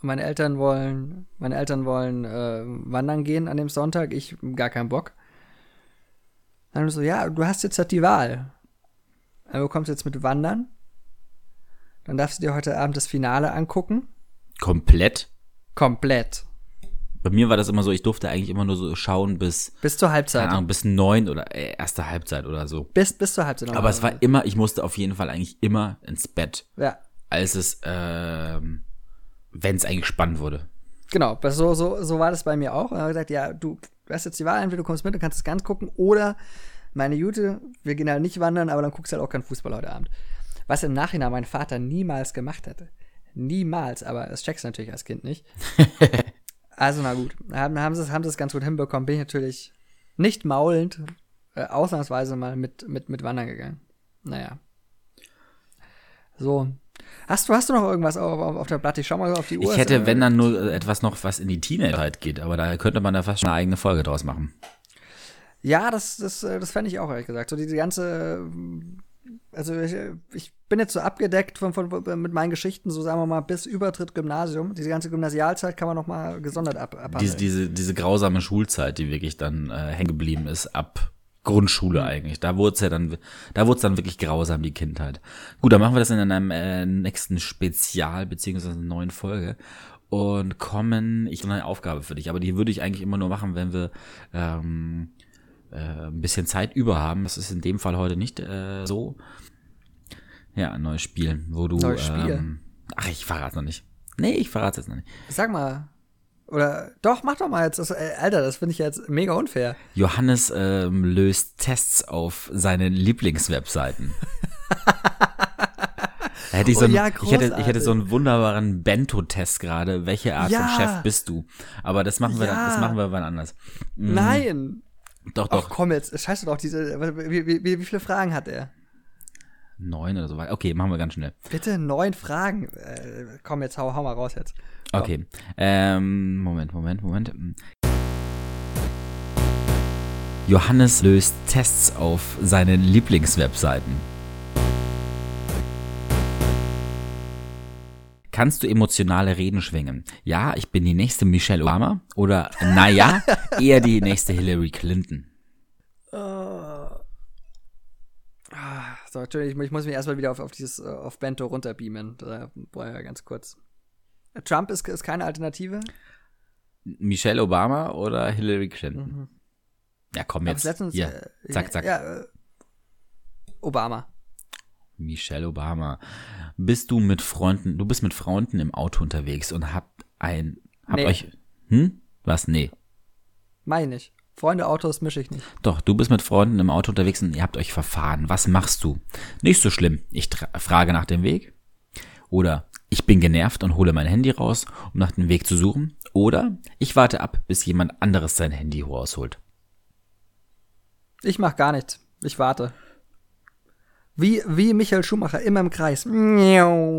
B: Und Meine Eltern wollen, meine Eltern wollen äh, wandern gehen an dem Sonntag. Ich gar keinen Bock. Dann so, ja, du hast jetzt halt die Wahl. Also, Du kommst jetzt mit Wandern. Dann darfst du dir heute Abend das Finale angucken.
A: Komplett.
B: Komplett.
A: Bei mir war das immer so, ich durfte eigentlich immer nur so schauen bis,
B: Bis zur Halbzeit.
A: keine Ahnung, bis neun oder äh, erste Halbzeit oder so.
B: Bis, bis zur Halbzeit.
A: Aber es war immer, ich musste auf jeden Fall eigentlich immer ins Bett,
B: Ja,
A: als es, ähm, wenn es eigentlich spannend wurde.
B: genau. So, so, so war das bei mir auch. Und dann habe ich gesagt, ja, du, du hast jetzt die Wahl, entweder du kommst mit und kannst es ganz gucken oder meine Jute, wir gehen halt nicht wandern, aber dann guckst du halt auch keinen Fußball heute Abend. Was im Nachhinein mein Vater niemals gemacht hätte. Niemals, aber das checkst du natürlich als Kind nicht. also na gut, haben, haben sie es haben sie es ganz gut hinbekommen. Bin ich natürlich nicht maulend, äh, ausnahmsweise mal mit, mit, mit wandern gegangen. Naja. So. Hast du, hast du noch irgendwas auf, auf, auf der Platte? Ich schau mal auf die Uhr.
A: Ich hätte, wenn dann nur etwas noch, was in die Teenagerzeit geht, aber da könnte man da fast schon eine eigene Folge draus machen.
B: Ja, das, das, äh, das fände ich auch, ehrlich gesagt. So diese ganze, äh, also ich, äh, ich bin jetzt so abgedeckt von, von, mit meinen Geschichten, so sagen wir mal, bis Übertritt Gymnasium. Diese ganze Gymnasialzeit kann man noch mal gesondert ab, abhandeln.
A: Diese, diese, diese grausame Schulzeit, die wirklich dann äh, hängen geblieben ist, ab Grundschule eigentlich. Da wurde es ja dann, da wurde es dann wirklich grausam, die Kindheit. Gut, dann machen wir das in einem äh, nächsten Spezial, beziehungsweise einer neuen Folge. Und kommen, ich habe eine Aufgabe für dich, aber die würde ich eigentlich immer nur machen, wenn wir ähm, äh, ein bisschen Zeit über haben. Das ist in dem Fall heute nicht äh, so. Ja, ein neues Spiel, wo du.
B: Neues Spiel?
A: Ähm, ach, ich verrate noch nicht. Nee, ich verrate jetzt noch nicht.
B: Sag mal. Oder, doch, mach doch mal jetzt. Das, äh, Alter, das finde ich jetzt mega unfair.
A: Johannes ähm, löst Tests auf seinen Lieblingswebseiten. Da hätte ich, so
B: Oh
A: einen,
B: ja,
A: ich, hätte, ich hätte so einen wunderbaren Bento-Test gerade. Welche Art von
B: Ja.
A: Chef bist du? Aber das machen wir, dann, das
B: Ja.
A: machen wir wann anders. Mhm.
B: Nein.
A: Doch,
B: Ach
A: doch.
B: komm jetzt, scheiße doch, diese, wie, wie, wie viele Fragen hat er?
A: Neun oder so weiter. Okay, machen wir ganz schnell.
B: Bitte neun Fragen. Äh, komm, jetzt hau, hau mal raus jetzt. Komm.
A: Okay. Ähm, Moment, Moment, Moment. Johannes löst Tests auf seinen Lieblingswebseiten. Kannst du emotionale Reden schwingen? Ja, ich bin die nächste Michelle Obama oder naja, eher die nächste Hillary Clinton.
B: Ah, So, Entschuldigung, ich, muss mich erstmal wieder auf, auf dieses, äh, auf Bento runterbeamen. Da war ja ganz kurz. Trump ist, ist keine Alternative.
A: Michelle Obama oder Hillary Clinton? Ja, komm jetzt.
B: letztens, äh,
A: zack, zack.
B: Ja, äh, Obama.
A: Michelle Obama. Bist du mit Freunden, du bist mit Freunden im Auto unterwegs und habt ein, habt
B: Nee.
A: euch, hm? Was? Nee.
B: Meine ich. Freunde, Autos mische ich nicht.
A: Doch, du bist mit Freunden im Auto unterwegs und ihr habt euch verfahren. Was machst du? Nicht so schlimm. Ich frage nach dem Weg. Oder ich bin genervt und hole mein Handy raus, um nach dem Weg zu suchen. Oder ich warte ab, bis jemand anderes sein Handy rausholt.
B: Ich mach gar nichts. Ich warte. Wie, wie Michael Schumacher, immer im Kreis. Miau,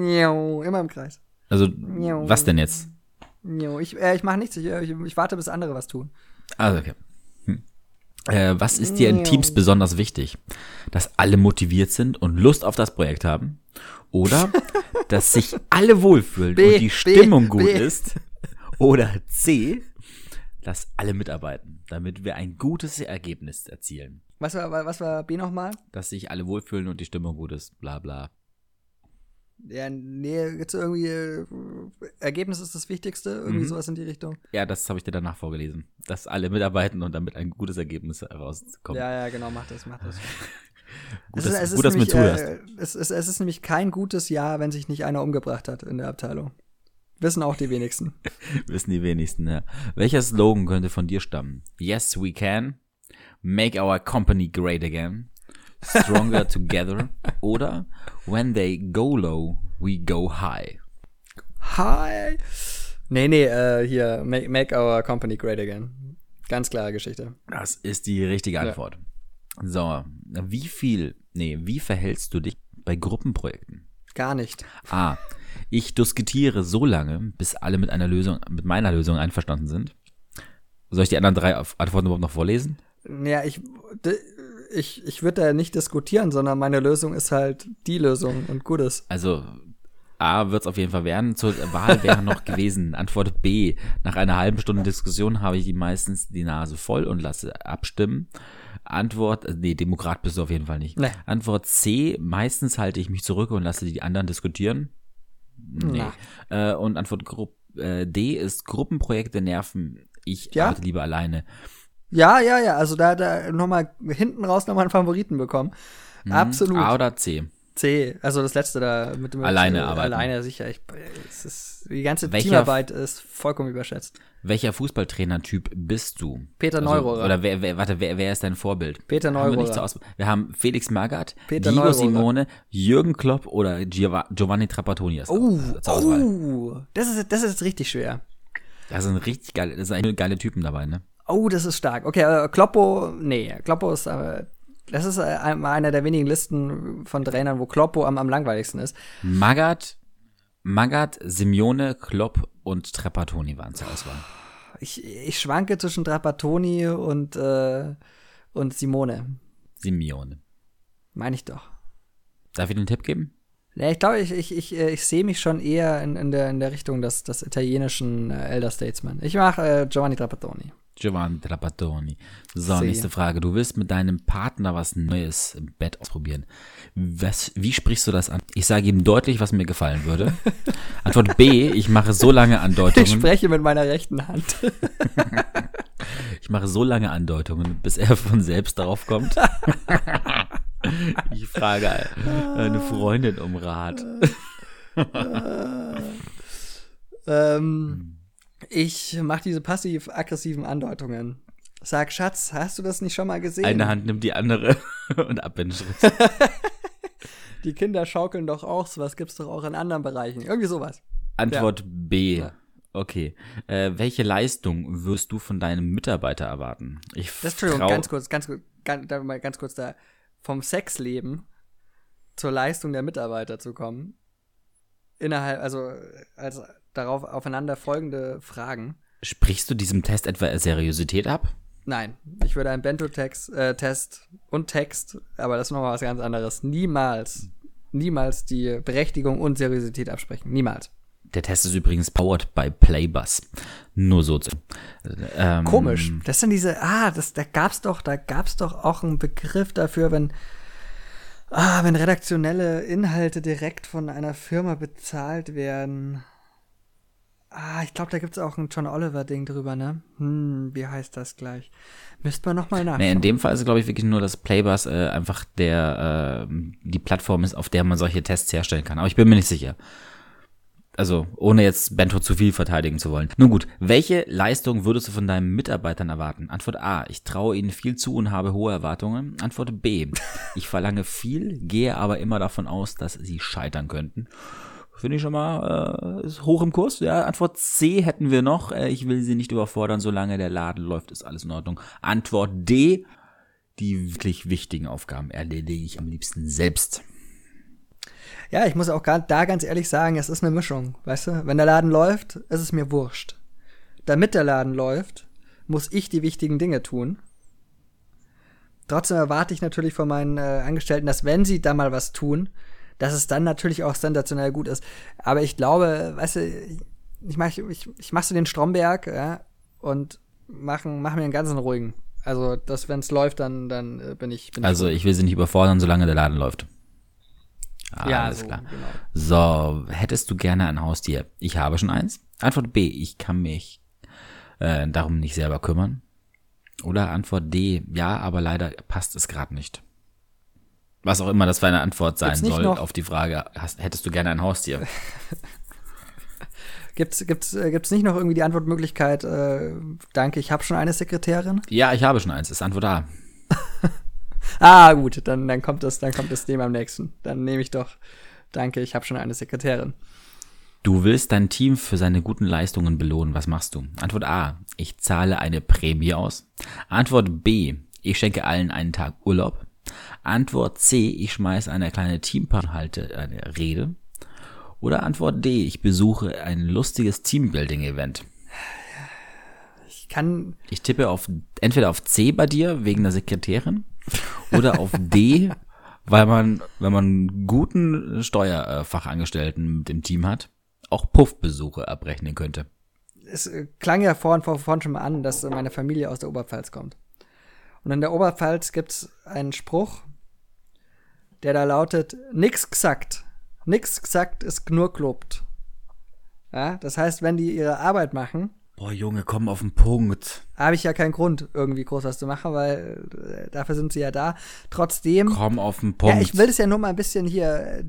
B: miau, immer im Kreis.
A: Also, was denn jetzt?
B: Ich, äh, ich mache nichts. Ich, äh, ich, ich warte, bis andere was tun.
A: Also, okay. Hm. Äh, was ist dir in Teams besonders wichtig? Dass alle motiviert sind und Lust auf das Projekt haben? Oder dass sich alle wohlfühlen
B: B,
A: und die
B: B,
A: Stimmung gut
B: B.
A: ist? Oder C, Lass alle mitarbeiten, damit wir ein gutes Ergebnis erzielen.
B: Was war, was war B nochmal?
A: Dass sich alle wohlfühlen und die Stimmung gut ist, bla bla.
B: Ja, nee, jetzt irgendwie äh, Ergebnis ist das Wichtigste, irgendwie
A: Mhm.
B: sowas in die Richtung.
A: Ja, das habe ich dir danach vorgelesen. Dass alle mitarbeiten und damit ein gutes Ergebnis herauskommt.
B: Ja, ja, genau, mach das, mach das.
A: gut,
B: Es ist- es ist
A: gut, dass du mir
B: nämlich,
A: zuhörst.
B: äh, es, ist, es ist nämlich kein gutes Jahr, wenn sich nicht einer umgebracht hat in der Abteilung. Wissen auch die wenigsten.
A: Wissen die wenigsten, ja. Welcher Slogan könnte von dir stammen? Yes, we can. Make our company great again. Stronger together. Oder When they go low, we go high.
B: Hi! Nee, nee, äh, hier, make, make our company great again. Ganz klare Geschichte.
A: Das ist die richtige Antwort. So, wie viel, nee, wie verhältst du dich bei Gruppenprojekten?
B: Gar nicht.
A: A. Ich diskutiere so lange, bis alle mit einer Lösung, mit meiner Lösung einverstanden sind. Soll ich die anderen drei Antworten überhaupt noch vorlesen?
B: Ja, ich, ich, ich würde da nicht diskutieren, sondern meine Lösung ist halt die Lösung und gut ist.
A: Also A wird es auf jeden Fall werden. Zur Wahl wäre noch gewesen. Antwort B. Nach einer halben Stunde Diskussion habe ich die meistens die Nase voll und lasse abstimmen. Antwort, äh, nee, Demokrat bist du auf jeden Fall nicht.
B: Nee.
A: Antwort C. Meistens halte ich mich zurück und lasse die anderen diskutieren. Nee. Äh, und Antwort Gru äh, D ist Gruppenprojekte nerven. Ich
B: Ja?
A: arbeite lieber alleine.
B: Ja, ja, ja, also da, da nochmal hinten raus nochmal einen Favoriten bekommen.
A: Mhm.
B: Absolut.
A: A oder C.
B: C, also das letzte da mit dem
A: Alleine arbeiten.
B: Alleine sicher. Ich, ist, die ganze
A: Welcher-
B: Teamarbeit ist vollkommen überschätzt.
A: Welcher Fußballtrainertyp bist du?
B: Peter
A: Also,
B: Neurohrer.
A: Oder wer, wer, warte, wer, wer ist dein Vorbild?
B: Peter
A: Haben wir,
B: Neurohrer.
A: nicht zur Auswahl. wir haben Felix Magath,
B: Peter
A: Diego
B: Neurohrer.
A: Simone, Jürgen Klopp oder Giova Giovanni Trapattoni.
B: Oh, oh, das ist, das ist richtig schwer.
A: Da sind richtig geile, das sind geile Typen dabei, ne?
B: Oh, das ist stark. Okay, äh, Kloppo, nee, Kloppo ist, äh, das ist äh, einer der wenigen Listen von Trainern, wo Kloppo am, am langweiligsten ist.
A: Magath, Magath, Simeone, Klopp und Trapattoni waren zur Auswahl.
B: Ich, ich schwanke zwischen Trapattoni und, äh, und Simone.
A: Simeone.
B: Meine ich doch.
A: Darf ich den Tipp geben?
B: Nee, ich glaube, ich, ich, ich, äh, ich sehe mich schon eher in, in, der, in der Richtung des, des italienischen äh, Elder Statesman. Ich mache äh, Giovanni Trapattoni.
A: Giovanni Trapattoni. So,
B: See.
A: nächste Frage. Du willst mit deinem Partner was Neues im Bett ausprobieren. Was, wie sprichst du das an? Ich sage ihm deutlich, was mir gefallen würde. Antwort B. Ich mache so lange
B: Ich
A: Andeutungen.
B: spreche mit meiner rechten Hand.
A: Ich mache so lange Andeutungen, bis er von selbst darauf kommt. Ich frage eine Freundin um Rat.
B: ähm, ich mache diese passiv-aggressiven Andeutungen. Sag, Schatz, hast du das nicht schon mal gesehen?
A: Eine Hand nimmt die andere und ab in Schritt.
B: Die Kinder schaukeln doch auch, sowas gibt's doch auch in anderen Bereichen. Irgendwie sowas.
A: Antwort B.
B: Ja.
A: Okay. Äh, welche Leistung wirst du von deinem Mitarbeiter erwarten? Ich
B: Das Entschuldigung, ganz kurz, ganz kurz, ganz, da mal ganz kurz da. Vom Sexleben zur Leistung der Mitarbeiter zu kommen. Innerhalb, also als darauf aufeinander folgende Fragen.
A: Sprichst du diesem Test etwa Seriosität ab?
B: Nein, ich würde einen Bento-Text äh, Test und Text, aber das ist nochmal was ganz anderes. Niemals, niemals die Berechtigung und Seriosität absprechen. Niemals.
A: Der Test ist übrigens powered by Playbus. Nur so zu. Ähm,
B: Komisch. Das sind diese, ah, das, da gab's doch, da gab's doch auch einen Begriff dafür, wenn, ah, wenn redaktionelle Inhalte direkt von einer Firma bezahlt werden. Ah, ich glaube, da gibt's auch ein John Oliver-Ding drüber, ne? Hm, wie heißt das gleich? Müsste man nochmal nachschauen.
A: Nee, in dem Fall ist es, glaube ich, wirklich nur, dass Playbus äh, einfach der äh, die Plattform ist, auf der man solche Tests herstellen kann. Aber ich bin mir nicht sicher. Also, ohne jetzt Bento zu viel verteidigen zu wollen. Nun gut, welche Leistung würdest du von deinen Mitarbeitern erwarten? Antwort A, ich traue ihnen viel zu und habe hohe Erwartungen. Antwort B, ich verlange viel, gehe aber immer davon aus, dass sie scheitern könnten. Finde ich schon mal äh, ist hoch im Kurs. Ja, Antwort C hätten wir noch. Äh, ich will sie nicht überfordern, solange der Laden läuft, ist alles in Ordnung. Antwort D, die wirklich wichtigen Aufgaben erledige ich am liebsten selbst.
B: Ja, ich muss auch da ganz ehrlich sagen, es ist eine Mischung. Weißt du, wenn der Laden läuft, ist es mir wurscht. Damit der Laden läuft, muss ich die wichtigen Dinge tun. Trotzdem erwarte ich natürlich von meinen äh, Angestellten, dass wenn sie da mal was tun, dass es dann natürlich auch sensationell gut ist. Aber ich glaube, weißt du, ich mach, ich, ich mach so den Stromberg, ja, und machen, machen wir einen ganzen ruhigen. Also, das, wenn es läuft, dann, dann äh, bin ich. Bin
A: Also ich will sie nicht überfordern, solange der Laden läuft.
B: Ich, ja,
A: alles
B: so,
A: klar.
B: genau.
A: So, hättest du gerne ein Haustier? Ich habe schon eins. Antwort B, ich kann mich äh, darum nicht selber kümmern. Oder Antwort D, ja, aber leider passt es gerade nicht. Was auch immer das für eine Antwort sein soll
B: noch-
A: auf die Frage, hast, hättest du gerne ein Haustier?
B: Gibt's, gibt's, äh, gibt's nicht noch irgendwie die Antwortmöglichkeit, äh, danke, ich habe schon eine Sekretärin?
A: ja, ich habe schon eins, ist Antwort A.
B: Ah, gut, dann, dann kommt das, dann kommt das dem am nächsten. Dann nehme ich doch, danke, ich habe schon eine Sekretärin.
A: Du willst dein Team für seine guten Leistungen belohnen. Was machst du? Antwort A. Ich zahle eine Prämie aus. Antwort B. Ich schenke allen einen Tag Urlaub. Antwort C. Ich schmeiße eine kleine Teamparty, halte eine Rede. Oder Antwort D. Ich besuche ein lustiges Teambuilding-Event.
B: Ich kann,
A: Ich tippe auf entweder auf C bei dir wegen der Sekretärin oder auf D, weil man, wenn man guten Steuerfachangestellten mit dem Team hat, auch Puffbesuche abrechnen könnte.
B: es äh, klang ja vorhin, vor, vorhin schon mal an, dass meine Familie aus der Oberpfalz kommt. Und in der Oberpfalz gibt's einen Spruch, der da lautet, nix gesagt. Nix gesagt ist nur gelobt. Ja, das heißt, wenn die ihre Arbeit machen,
A: Boah, Junge, komm auf den Punkt.
B: habe ich ja keinen Grund, irgendwie groß was zu machen, weil äh, dafür sind sie ja da. Trotzdem,
A: Komm auf den Punkt.
B: ja, ich will das ja nur mal ein bisschen hier,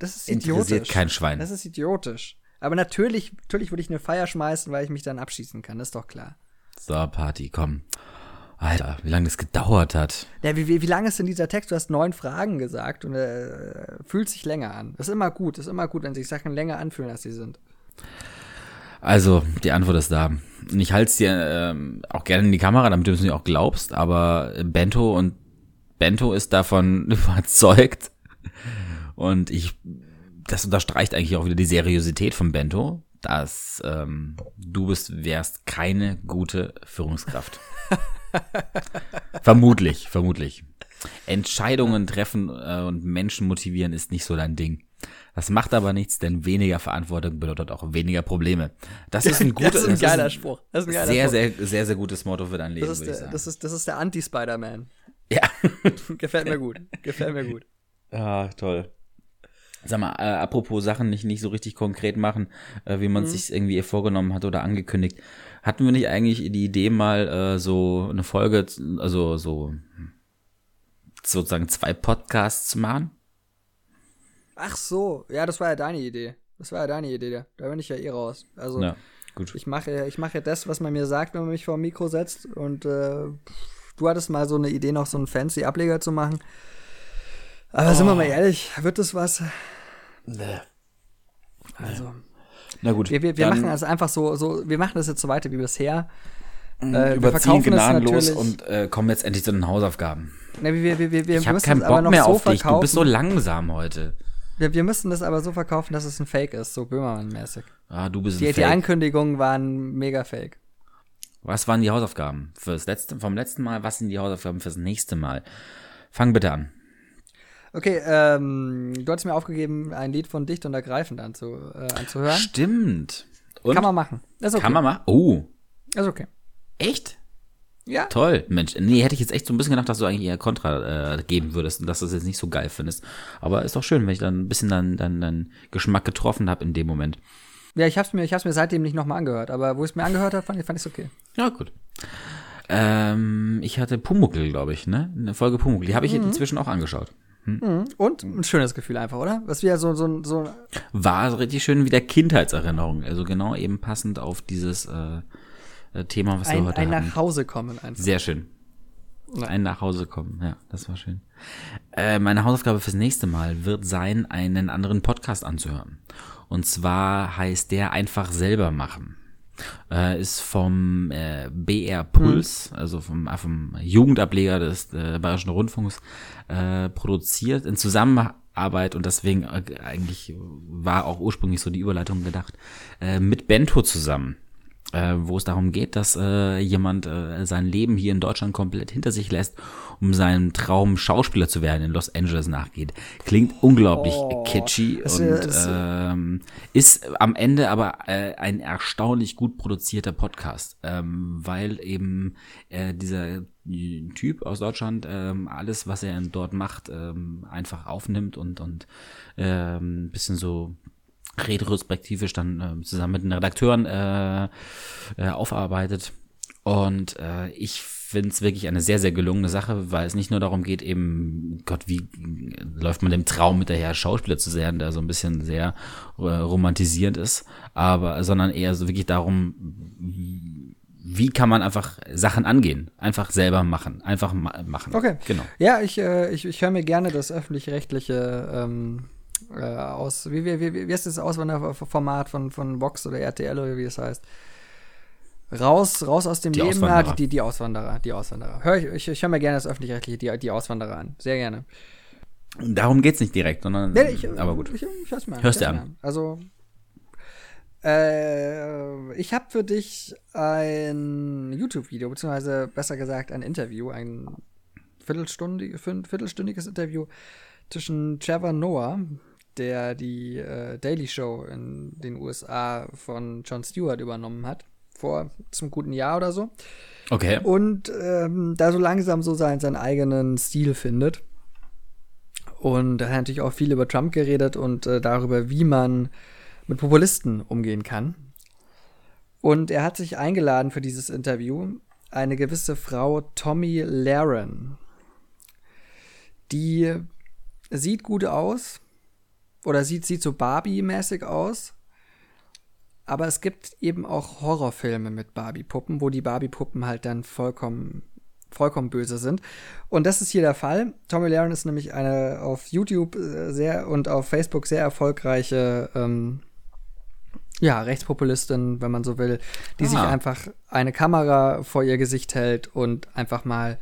B: das ist
A: Interessiert
B: idiotisch.
A: kein Schwein.
B: Das ist idiotisch. Aber natürlich, natürlich würde ich eine Feier schmeißen, weil ich mich dann abschießen kann, das ist doch klar.
A: so, Party, komm. Alter, wie lange das gedauert hat.
B: Ja, wie, wie, wie lang ist denn dieser Text? Du hast neun Fragen gesagt und äh, fühlt sich länger an. Das ist immer gut, das ist immer gut, wenn sich Sachen länger anfühlen, als sie sind.
A: Also, die Antwort ist da. Und ich halte es dir ähm, auch gerne in die Kamera, damit du es mir auch glaubst, aber Bento und Bento ist davon überzeugt. Und ich, das unterstreicht eigentlich auch wieder die Seriosität von Bento, dass ähm, du bist, wärst keine gute Führungskraft. vermutlich, vermutlich. Entscheidungen treffen äh, und Menschen motivieren ist nicht so dein Ding. Das macht aber nichts, denn weniger Verantwortung bedeutet auch weniger Probleme. Das ist ein guter,
B: das ist ein geiler Spruch. Das ist ein geiler
A: sehr,
B: Spruch.
A: sehr, sehr, sehr gutes Motto für dein Leben,
B: das ist, der, das ist, das ist der Anti-Spider-Man.
A: ja.
B: Gefällt mir gut. Gefällt mir gut.
A: Ah, toll. Sag mal, äh, apropos Sachen nicht, nicht so richtig konkret machen, äh, wie man
B: Mhm.
A: es sich irgendwie vorgenommen hat oder angekündigt. Hatten wir nicht eigentlich die Idee mal äh, so eine Folge, also so sozusagen zwei Podcasts zu machen?
B: Ach so, ja, das war ja deine Idee. Das war ja deine Idee. Da bin ich ja eh raus. Also
A: Ja, gut.
B: ich mache, ich mache das, was man mir sagt, wenn man mich vor dem Mikro setzt. Und äh, du hattest mal so eine Idee, noch so einen fancy Ableger zu machen. Aber sind
A: Oh.
B: wir mal ehrlich, wird das was? Also,
A: Na gut.
B: wir, wir, wir machen also einfach so, so, wir machen das jetzt so weiter wie bisher. Äh, wir
A: überziehen gnadenlos und äh, kommen jetzt endlich zu den Hausaufgaben.
B: Ne, wir, wir, wir, wir
A: Ich habe keinen Bock
B: noch
A: mehr
B: so
A: auf dich. Du bist so langsam heute.
B: Wir, wir müssen das aber so verkaufen, dass es ein Fake ist, so Böhmermann-mäßig.
A: Ah, du bist
B: Die,
A: ein
B: die
A: Fake.
B: Ankündigungen waren mega fake.
A: Was waren die Hausaufgaben fürs letzte, vom letzten Mal? Was sind die Hausaufgaben fürs nächste Mal? Fang bitte an.
B: Okay, ähm, du hattest mir aufgegeben, ein Lied von Dicht und Ergreifend anzu, äh, anzuhören.
A: Stimmt. Und?
B: Kann man machen. Ist okay.
A: Kann man machen? Oh,
B: Ist okay.
A: echt?
B: Ja.
A: Toll, Mensch. Nee, hätte ich jetzt echt so ein bisschen gedacht, dass du eigentlich eher Kontra äh, geben würdest und dass du es jetzt nicht so geil findest. Aber ist doch schön, wenn ich dann ein bisschen dann, dann, dann Geschmack getroffen habe in dem Moment.
B: Ja, ich hab's mir, ich hab's mir seitdem nicht nochmal angehört, aber wo ich es mir angehört habe, fand ich, fand ich's okay.
A: Ja, gut. Ähm, ich hatte Pumuckl, glaube ich, ne? Eine Folge Pumuckl. Die habe ich inzwischen auch angeschaut.
B: Und ein schönes Gefühl einfach, oder? Was wir so, so, so,
A: War so richtig schön wieder Kindheitserinnerung. Also genau eben passend auf dieses äh, Thema, was wir
B: ein,
A: heute
B: ein
A: hatten.
B: nach Hause kommen einfach.
A: Sehr schön.
B: Ja.
A: Ein nach Hause kommen, ja, das war schön. Äh, meine Hausaufgabe fürs nächste Mal wird sein, einen anderen Podcast anzuhören. Und zwar heißt der einfach selber machen. Äh, ist vom äh, BR Puls, also vom, äh, vom Jugendableger des äh, Bayerischen Rundfunks, äh, produziert in Zusammenarbeit und deswegen äh, eigentlich war auch ursprünglich so die Überleitung gedacht, äh, mit Bento zusammen. Äh, wo es darum geht, dass äh, jemand äh, sein Leben hier in Deutschland komplett hinter sich lässt, um seinem Traum Schauspieler zu werden in Los Angeles nachgeht. Klingt unglaublich
B: Oh,
A: catchy
B: das,
A: und
B: das,
A: ähm, ist am Ende aber äh, ein erstaunlich gut produzierter Podcast, ähm, weil eben äh, dieser Typ aus Deutschland ähm, alles, was er dort macht, ähm, einfach aufnimmt und und ähm, bisschen so retrospektivisch dann äh, zusammen mit den Redakteuren äh, äh, aufarbeitet. Und äh, ich finde es wirklich eine sehr, sehr gelungene Sache, weil es nicht nur darum geht, eben, Gott, wie läuft man dem Traum hinterher, Schauspieler zu sein, der so ein bisschen sehr äh, romantisierend ist, aber, sondern eher so wirklich darum, wie, wie kann man einfach Sachen angehen, einfach selber machen, einfach ma machen.
B: Okay.
A: Genau.
B: Ja, ich, äh, ich, ich höre mir gerne das öffentlich-rechtliche ähm, äh, aus. Wie, wie, wie, wie ist das Auswanderformat von, von Vox oder RTL oder wie es heißt? Raus, raus aus dem
A: Die
B: Leben. Ah, die, die Auswanderer, die Auswanderer. Hör ich, ich, ich höre mir gerne das öffentlich-rechtliche, die, die Auswanderer an. Sehr gerne.
A: Darum geht's nicht direkt, sondern,
B: Ja, ich,
A: aber gut.
B: Ich, ich hör's mir an.
A: Hörst
B: hör's
A: an.
B: mir Also, äh, ich habe für dich ein YouTube-Video, beziehungsweise besser gesagt ein Interview, ein viertelstündig, viertelstündiges Interview zwischen Trevor Noah, der die äh, Daily Show in den USA von Jon Stewart übernommen hat, vor zum guten Jahr oder so
A: Okay.
B: und ähm, da so langsam so seinen, seinen eigenen Stil findet. Und er hat natürlich auch viel über Trump geredet und äh, darüber, wie man mit Populisten umgehen kann. Und er hat sich eingeladen für dieses Interview eine gewisse Frau Tommy Laren. Die sieht gut aus oder sieht, sieht so Barbie-mäßig aus. Aber es gibt eben auch Horrorfilme mit Barbie-Puppen, wo die Barbie-Puppen halt dann vollkommen, vollkommen böse sind. Und das ist hier der Fall. Tommy Laren ist nämlich eine auf YouTube äh, sehr und auf Facebook sehr erfolgreiche, ähm, ja, Rechtspopulistin, wenn man so will, die
A: Ah.
B: sich einfach eine Kamera vor ihr Gesicht hält und einfach mal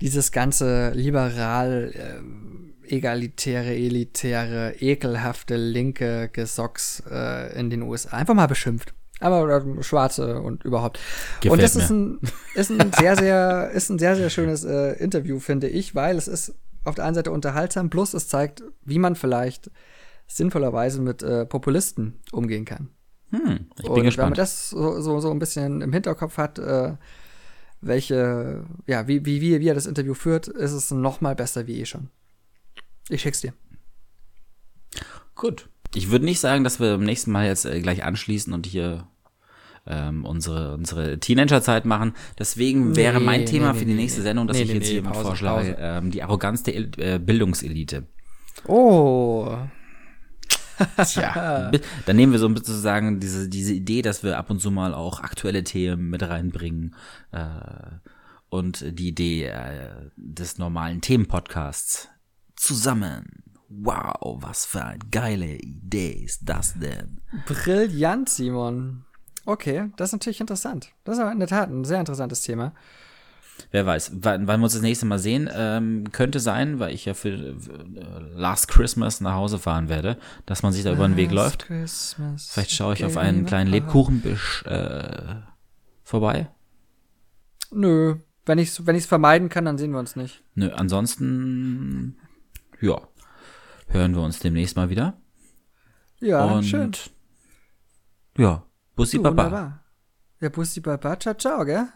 B: dieses ganze liberal, ähm, egalitäre, elitäre, ekelhafte, linke Gesocks äh, in den USA einfach mal beschimpft. Aber Schwarze und überhaupt.
A: Gefällt
B: und das
A: mir.
B: ist ein, ist ein sehr, sehr, ist ein sehr, sehr schönes äh, Interview, finde ich, weil es ist auf der einen Seite unterhaltsam, plus es zeigt, wie man vielleicht sinnvollerweise mit äh, Populisten umgehen kann.
A: Hm, ich bin
B: Und wenn man
A: gespannt.
B: das so, so, so ein bisschen im Hinterkopf hat, äh, welche, ja, wie, wie, wie, wie er das Interview führt, ist es noch mal besser wie eh schon. Ich schick's dir.
A: Gut. Ich würde nicht sagen, dass wir beim nächsten Mal jetzt äh, gleich anschließen und hier ähm, unsere, unsere Teenagerzeit machen. Deswegen wäre
B: Nee,
A: mein Thema
B: nee,
A: für die
B: nee,
A: nächste. Sendung, dass ich jetzt
B: nee, Pause,
A: vorschlage, ähm, die Arroganz der äh, Bildungselite.
B: Oh.
A: Tja, dann nehmen wir so ein bisschen sozusagen diese, diese Idee, dass wir ab und zu mal auch aktuelle Themen mit reinbringen äh, und die Idee äh, des normalen Themenpodcasts zusammen. Wow, was für eine geile Idee ist das denn?
B: Brillant, Simon. Okay, das ist natürlich interessant. Das ist aber in der Tat ein sehr interessantes Thema.
A: Wer weiß, wann, wann wir uns das nächste Mal sehen, ähm, könnte sein, weil ich ja für äh, Last Christmas nach Hause fahren werde, dass man sich da über den Weg
B: Last
A: läuft.
B: Christmas
A: Vielleicht schaue ich auf einen kleinen Lebkuchenbisch äh, vorbei.
B: Nö. Wenn ich's, wenn ich's vermeiden kann, dann sehen wir uns nicht.
A: Nö, ansonsten, ja, hören wir uns demnächst mal wieder.
B: Ja,
A: Und
B: schön.
A: ja, Bussi
B: Du,
A: Baba.
B: wunderbar. Ja, Bussi Baba, ciao, ciao, gell?